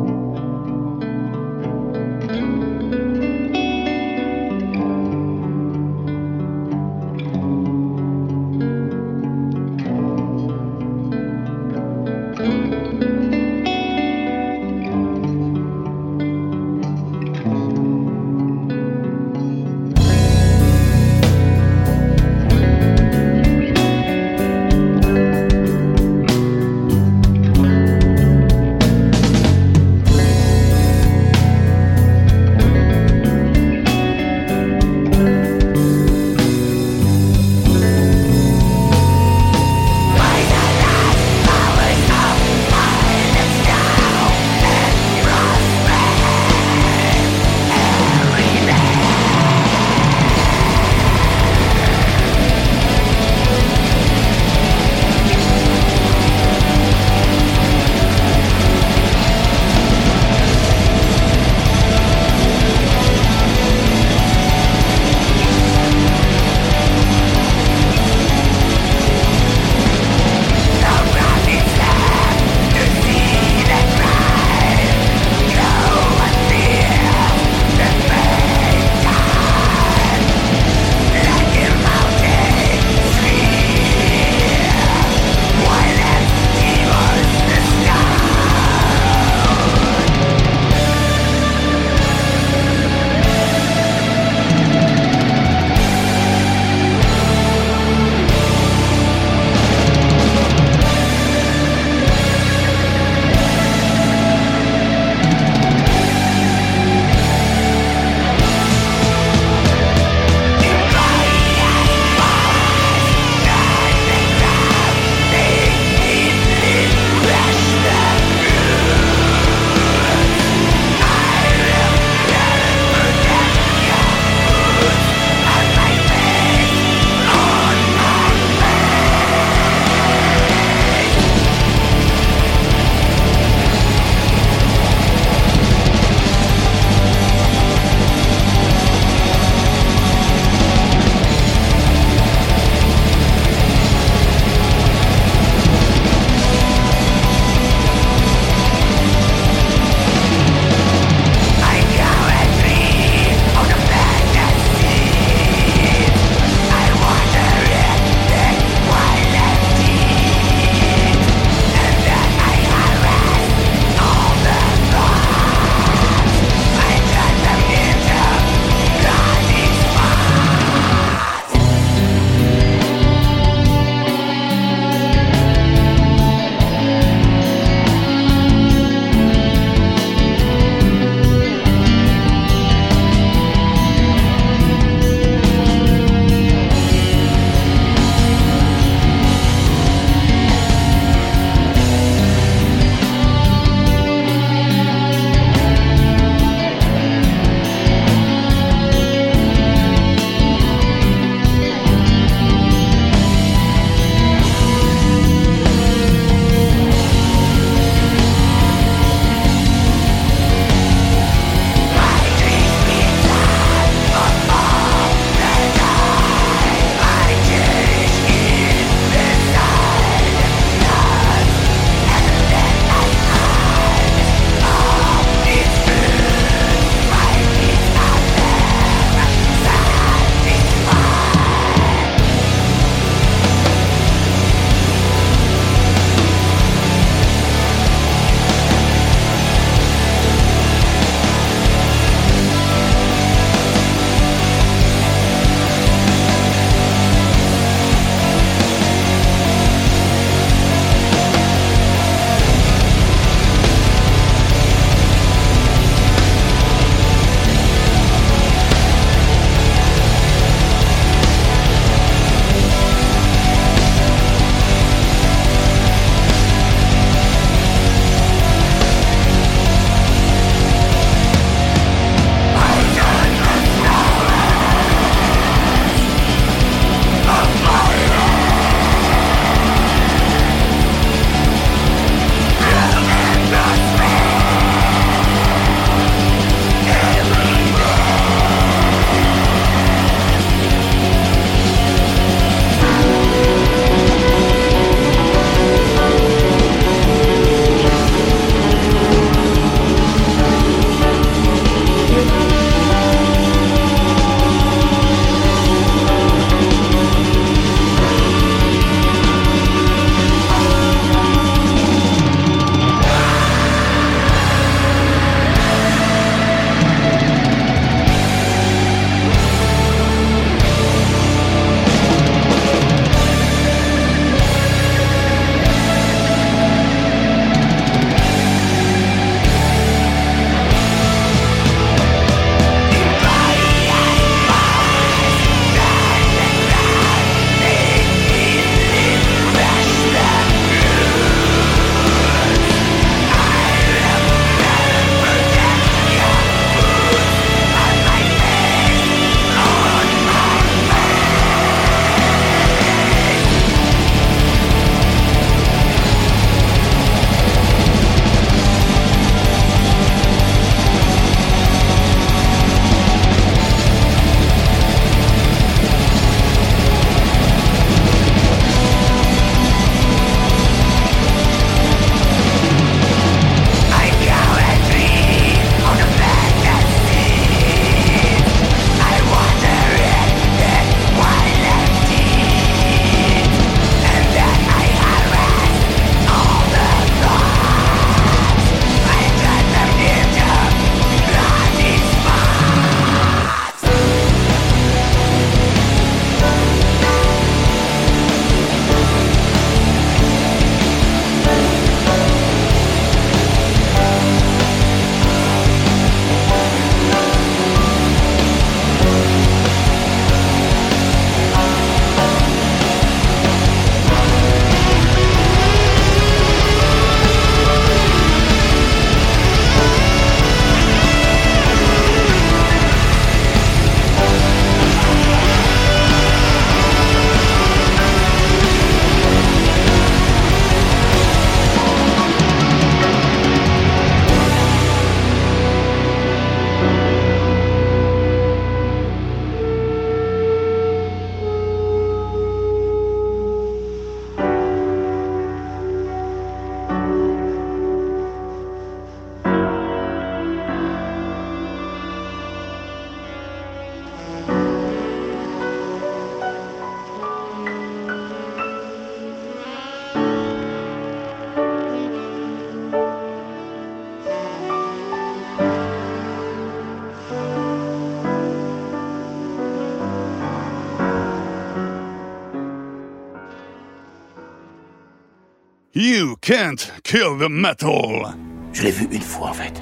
can't kill the metal. Je l'ai vu une fois en fait.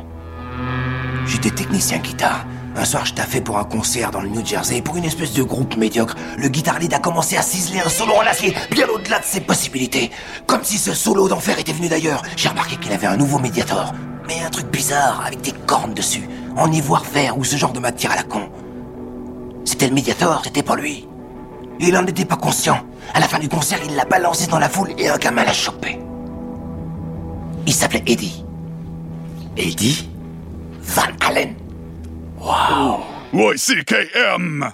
J'étais technicien guitare. Un soir, je taffais pour un concert dans le New Jersey pour une espèce de groupe médiocre. Le guitar lead a commencé à ciseler un solo en acier bien au-delà de ses possibilités. Comme si ce solo d'enfer était venu d'ailleurs. J'ai remarqué qu'il avait un nouveau médiator. Mais un truc bizarre, avec des cornes dessus, en ivoire vert ou ce genre de matière à la con. C'était le médiator, c'était pas lui. Il en était pas conscient. À la fin du concert, il l'a balancé dans la foule et un gamin l'a chopé. Il s'appelait Eddie. Eddie? Van Allen. Wow. YCKM.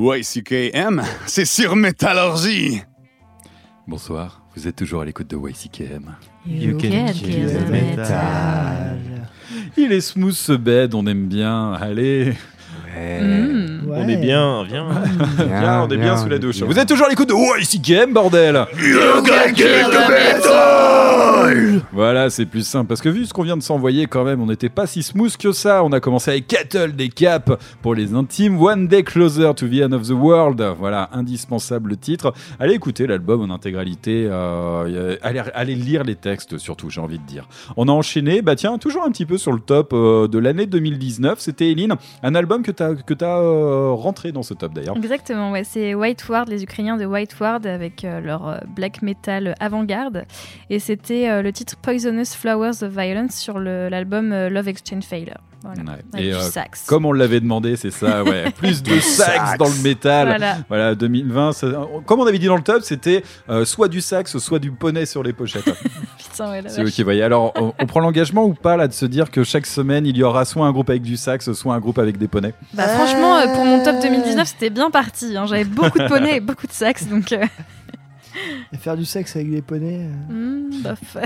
YCKM, c'est sur Métallurgie. Bonsoir, vous êtes toujours à l'écoute de YCKM. You can kill the metal. Il est smooth ce bed, on aime bien. Allez. Mm. On est bien, viens. Bien, on est bien, bien, sous la douche. bien. Vous êtes toujours à l'écoute de YCKM, bordel Voilà, c'est plus simple. Parce que vu ce qu'on vient de s'envoyer, quand même, on n'était pas si smooth que ça. On a commencé avec Cattle des Caps pour les intimes. One Day Closer to the End of the World. Voilà, indispensable titre. Allez écouter l'album en intégralité. euh, allez, allez lire les textes, surtout, j'ai envie de dire. On a enchaîné, bah tiens, toujours un petit peu sur le top euh, de l'année 2019. C'était Eline, un album que tu as, que as euh, rentré dans ce top d'ailleurs. Exactement, ouais, c'est White Ward, les Ukrainiens de White Ward avec euh, leur euh, black metal avant-garde. Et c'était euh, le titre Poisonous Flowers of Violence sur l'album Love Exchange Failure. Voilà. Ouais. Et du euh, sax. comme on l'avait demandé, c'est ça, ouais. Plus de sax dans le métal. Voilà. Voilà, 2020. ça- comme on avait dit dans le top, c'était euh, soit du sax, soit du poney sur les pochettes. Ouais, c'est eux qui voyaient. Alors, on, on prend l'engagement ou pas là de se dire que chaque semaine il y aura soit un groupe avec du sax, soit un groupe avec des poneys? Bah, franchement, euh, pour mon top 2019, c'était bien parti. hein. J'avais beaucoup de poneys et beaucoup de sax, donc. euh, Et faire du sexe avec des poneys. euh.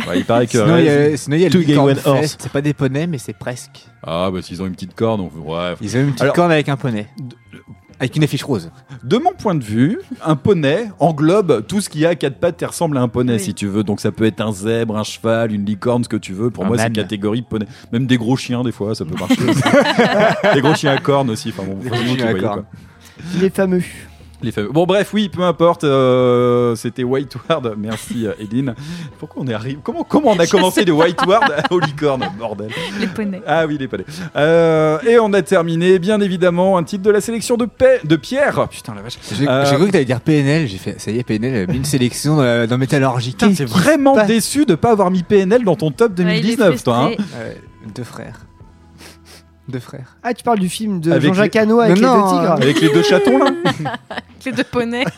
Ouais, il paraît que. Sinon, il y a, sinon, il y le. C'est pas des poneys, mais c'est presque. Ah, bah s'ils ont une petite corne, on... ouais. Ils ont une petite Alors, corne avec un poney. Avec une affiche rose. De mon point de vue, un poney englobe tout ce qui a à quatre pattes et ressemble à un poney, Oui. si tu veux. Donc ça peut être un zèbre, un cheval, une licorne, ce que tu veux. Pour Un moi, c'est âne. catégorie poney. Même des gros chiens, des fois, ça peut marcher. aussi. des gros chiens à cornes aussi. Enfin bon, Des faut gros que chiens à vous voyez, cornes. quoi. Les fameux. Les fameux. Bon, bref, oui, peu importe. euh, C'était White Ward. Merci, euh, Eline. Pourquoi on est arrivé comment, comment on a commencé de White Ward aux licornes Bordel. Les poneys. Ah oui, les poneys. Euh, et on a terminé, bien évidemment, un titre de la sélection de, paix, de Pierre. Oh, putain, la vache. J'ai Euh, cru que t'allais dire PNL. J'ai fait, ça y est, PNL mis une sélection dans, dans Métallurgie. T'es vraiment déçu de pas avoir mis PNL dans ton top Ouais, il est 2019, toi. hein. Ouais, deux frères. Deux frères. Ah, tu parles du film de Avec Jean-Jacques les- Hano avec Non, les non, deux tigres Avec les deux chatons, là Les deux poneys.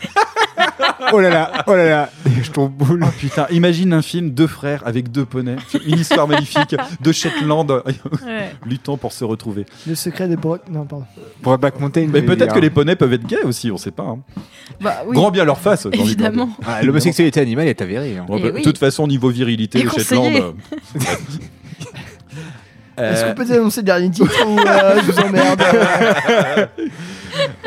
Oh là là, oh là là, je tombe boule. Oh putain, imagine un film deux frères avec deux poneys, une histoire magnifique, de Shetland Ouais. luttant pour se retrouver. Le secret des Brock. Non, pardon. Pour Back Mountain. Mais peut-être que les poneys peuvent être gays aussi, on sait pas. hein. Bah, oui. Grand bien leur face, j'ai envie de leur dire. Évidemment. Ah, L'homosexualité animale est avérée. hein. Bon, Eh bah, oui. De toute façon, niveau virilité, Et les Shetland. conseillé. euh, Est-ce euh, qu'on peut annoncer le dernier titre ou euh, je vous emmerde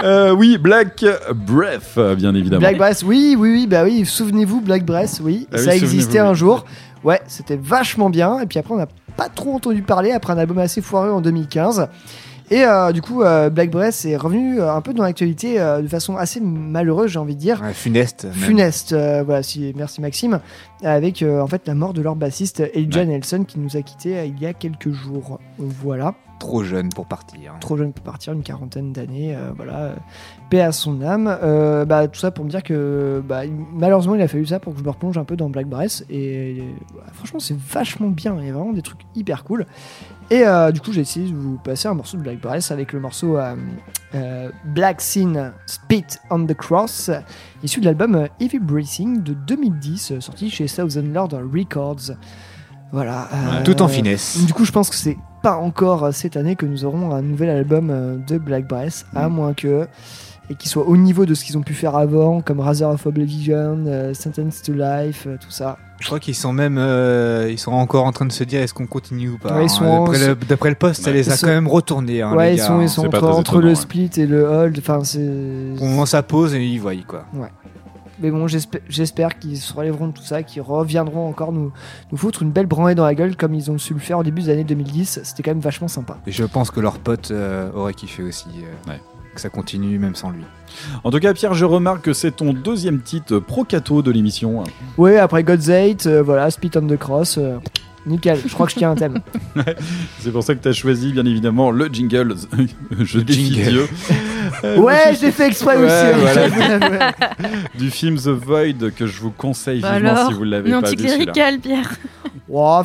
euh, oui, Black Breath, bien évidemment. Black Breath, oui, oui, oui, bah oui, souvenez-vous, Black Breath, oui, Ah oui, ça existait un oui. jour. Ouais, c'était vachement bien. Et puis après, on n'a pas trop entendu parler après un album assez foireux en 2015. Et euh, du coup, euh, Black Breath est revenu euh, un peu dans l'actualité de façon assez malheureuse, j'ai envie de dire. Ouais, funeste. même. Funeste, voilà, si, merci Maxime, avec en fait la mort de leur bassiste Elijah Ouais. Nelson qui nous a quittés il y a quelques jours. Voilà, Trop jeune pour partir. trop jeune pour partir, une quarantaine d'années, euh, voilà, paix à son âme. Euh, bah, tout ça pour me dire que bah, malheureusement il a fallu ça pour que je me replonge un peu dans Black Breath et bah, franchement c'est vachement bien, il y a vraiment des trucs hyper cool. Et euh, du coup j'ai essayé de vous passer un morceau de Black Breath avec le morceau euh, euh, Black Sin Spit on the Cross, issu de l'album Heavy Breathing de 2010, euh, sorti chez Thousand Lord Records. Voilà. Tout en finesse. Du coup, je pense que c'est pas encore cette année que nous aurons un nouvel album de Black Breath, à Mm. moins que. Et qui soit au niveau de ce qu'ils ont pu faire avant, comme Razor of Oblivion, Sentence to Life, tout ça. Je crois qu'ils sont même, euh, ils sont encore en train de se dire est-ce qu'on continue ou pas. Ouais, ils hein. en- D'après le, d'après le poste, ça Ouais. les a Ils sont- quand même retournés. Hein, ouais, les ils gars, sont, ils entre, le ouais. split et le hold. Enfin, c'est. Moment ça pose et ils voient quoi. Mais bon, j'espère- j'espère qu'ils se relèveront de tout ça, qu'ils reviendront encore nous, nous foutre une belle branlée dans la gueule comme ils ont su le faire au début des années 2010. C'était quand même vachement sympa. Et je pense que leur pote euh, aurait kiffé aussi. euh, Ouais. Ça continue même sans lui. En tout cas, Pierre, je remarque que c'est ton deuxième titre pro cato de l'émission. Ouais, après God's Hate, euh, voilà, Spit on the Cross. euh, nickel, je crois que je tiens un thème. C'est pour ça que tu as choisi, bien évidemment, le jingle. je défie jingle. Dieu. Euh, Ouais, je l'ai fait exprès Ouais, aussi. voilà. du film The Void que je vous conseille Bah vivement alors, si vous l'avez pas vu. Pierre.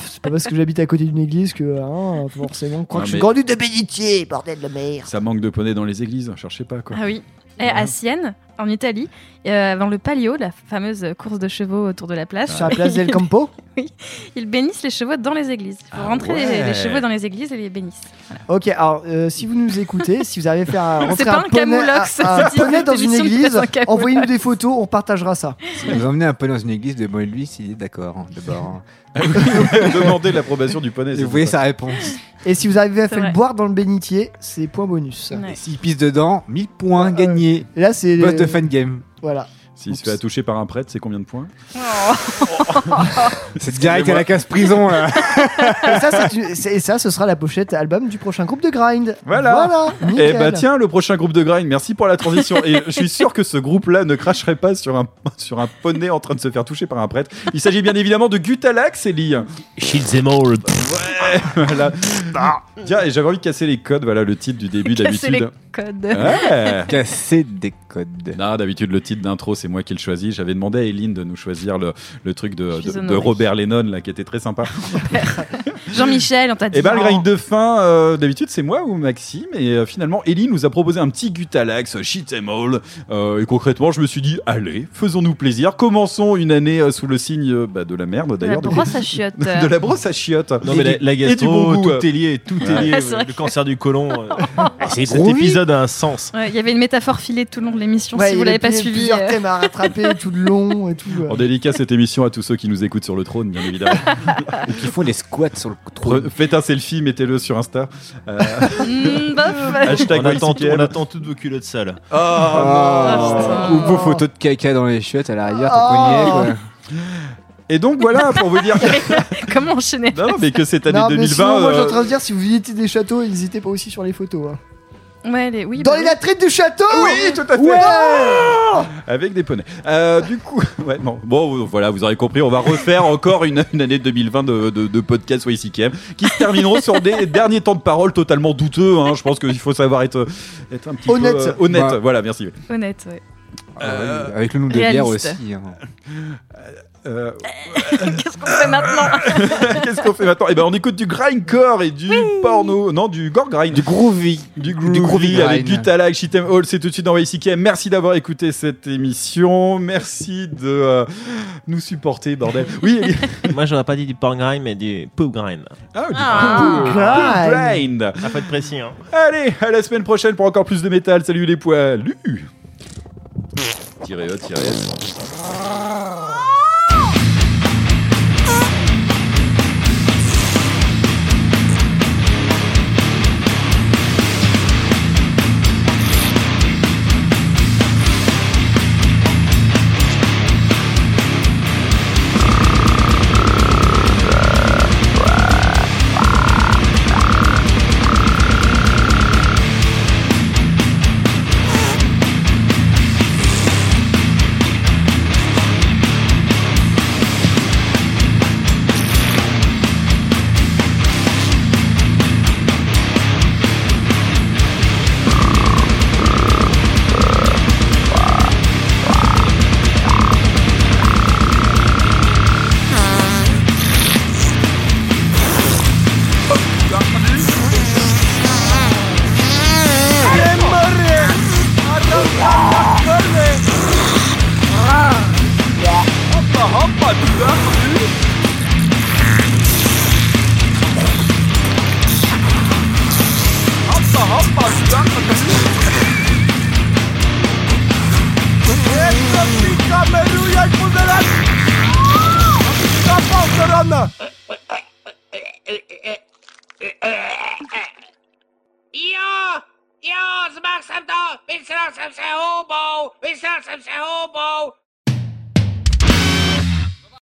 C'est pas parce que j'habite à côté d'une église que, hein, forcément, je crois Ah, que je suis grandi de bénitier, bordel de merde. Ça manque de poney dans les églises, cherchez pas quoi. Ah oui. Et à Sienne, en Italie, euh, avant le Palio, la fameuse course de chevaux autour de la place. Sur la place del Campo Oui, ils bénissent les chevaux dans les églises. Il faut rentrer les- ouais. les, chevaux dans les églises et les bénissent. Voilà. Ok, alors euh, si vous nous écoutez, si vous avez fait un, C'est rentrer pas un poney, un- un poney dans une église, envoyez-nous des photos, on partagera ça. Si vous emmenez un peu dans une église, demandez-lui s'il est d'accord, hein, d'abord. Demandez l'approbation du poney. Vous voyez sa réponse. Et si vous fait le vrai. boire dans le bénitier, c'est point bonus. S'il pisse dedans, 1000 points gagnés. Et là, c'est de fan game. Voilà. S'il se fait toucher par un prêtre, c'est combien de points C'est direct à la casse prison là. et, ça, c'est une- c'est- et ça, ce sera la pochette album du prochain groupe de Grind. Voilà. Et nickel. bah tiens, le prochain groupe de grind, merci pour la transition. Et je suis sûr que ce groupe-là ne cracherait pas sur un, sur un poney en train de se faire toucher par un prêtre. Il s'agit bien évidemment de Gutalax, Ellie. Shield them all. Ouais, voilà. Tiens, et j'avais envie de casser les codes, voilà le titre du début Casser les d'habitude. codes. Ouais. Casser des codes. Non, d'habitude, le titre d'intro, c'est moi qui le choisis. J'avais demandé à Eileen de nous choisir le, le truc de, de- de. Robert Lennon, là, qui était très sympa. Jean-Michel, on t'a dit. Et ben, le Oh. grind de fin, euh, d'habitude, c'est moi ou Maxime. Et euh, finalement, Eileen nous a proposé un petit Gutalax, shit them all. Euh, et concrètement, je me suis dit, allez, faisons-nous plaisir. Commençons une année euh, sous le signe euh, bah, de la merde, De la d'ailleurs. brosse à chiottes. de la brosse à chiottes. Non, mais la, la Et du gastro, bon goût, tout euh. est lié, tout Ouais. est lié. Ouais, vrai. le cancer du côlon. euh, c'est- Cet épisode a un sens. Ouais, Il y avait une métaphore filée tout le long de l'émission. Ouais, si vous l'avez pas suivi. Plusieurs euh, thèmes à rattraper tout le long et tout. euh. En délicat cette émission à tous ceux qui nous écoutent sur le trône, bien évidemment. Et qui font des squats sur le Faites un selfie, mettez-le sur Insta. Euh, hmm, hashtag On attend, on attend toutes vos culottes sales. Oh, non. Ou vos photos de caca dans les chiottes à Oh. tant y est. quoi. Et donc voilà, pour vous dire. Comment enchaîner non, mais que cette année Non, mais 2020. sinon, moi, je suis en euh, train de dire, si vous visitez des châteaux, n'hésitez pas aussi sur les photos. hein. Ouais, les... oui, Dans bah les oui. latrines du château Oui, tout à fait. Ouais Avec des poneys. Euh, du coup, ouais. Bon, voilà, vous aurez compris, on va refaire encore une, une année 2020 de, de, de podcast YCKM qui se termineront sur des derniers temps de parole totalement douteux. hein. Je pense qu'il faut savoir être, être un petit Honnête. peu euh, honnête. Bah. Voilà, merci. Honnête, ouais. Euh, Avec le nombre de bières réaliste. aussi. hein. Euh, Qu'est-ce qu'on fait maintenant Qu'est-ce qu'on fait maintenant? Eh ben, on écoute du grindcore et du porno, non, du gore grind, Du groovy. du groovy, du groovy avec grind. Gutalag, Shit 'em All. C'est tout de suite dans YCKM. Merci d'avoir écouté cette émission. Merci de euh, nous supporter, bordel. Oui. Moi, j'aurais pas dit du porn grind, mais du poop grind. Ah, du Ah. coup, Grind. grind. Ah, faut être précis, hein. Allez, à la semaine prochaine pour encore plus de métal. Salut les poilus. Tirez E, tirez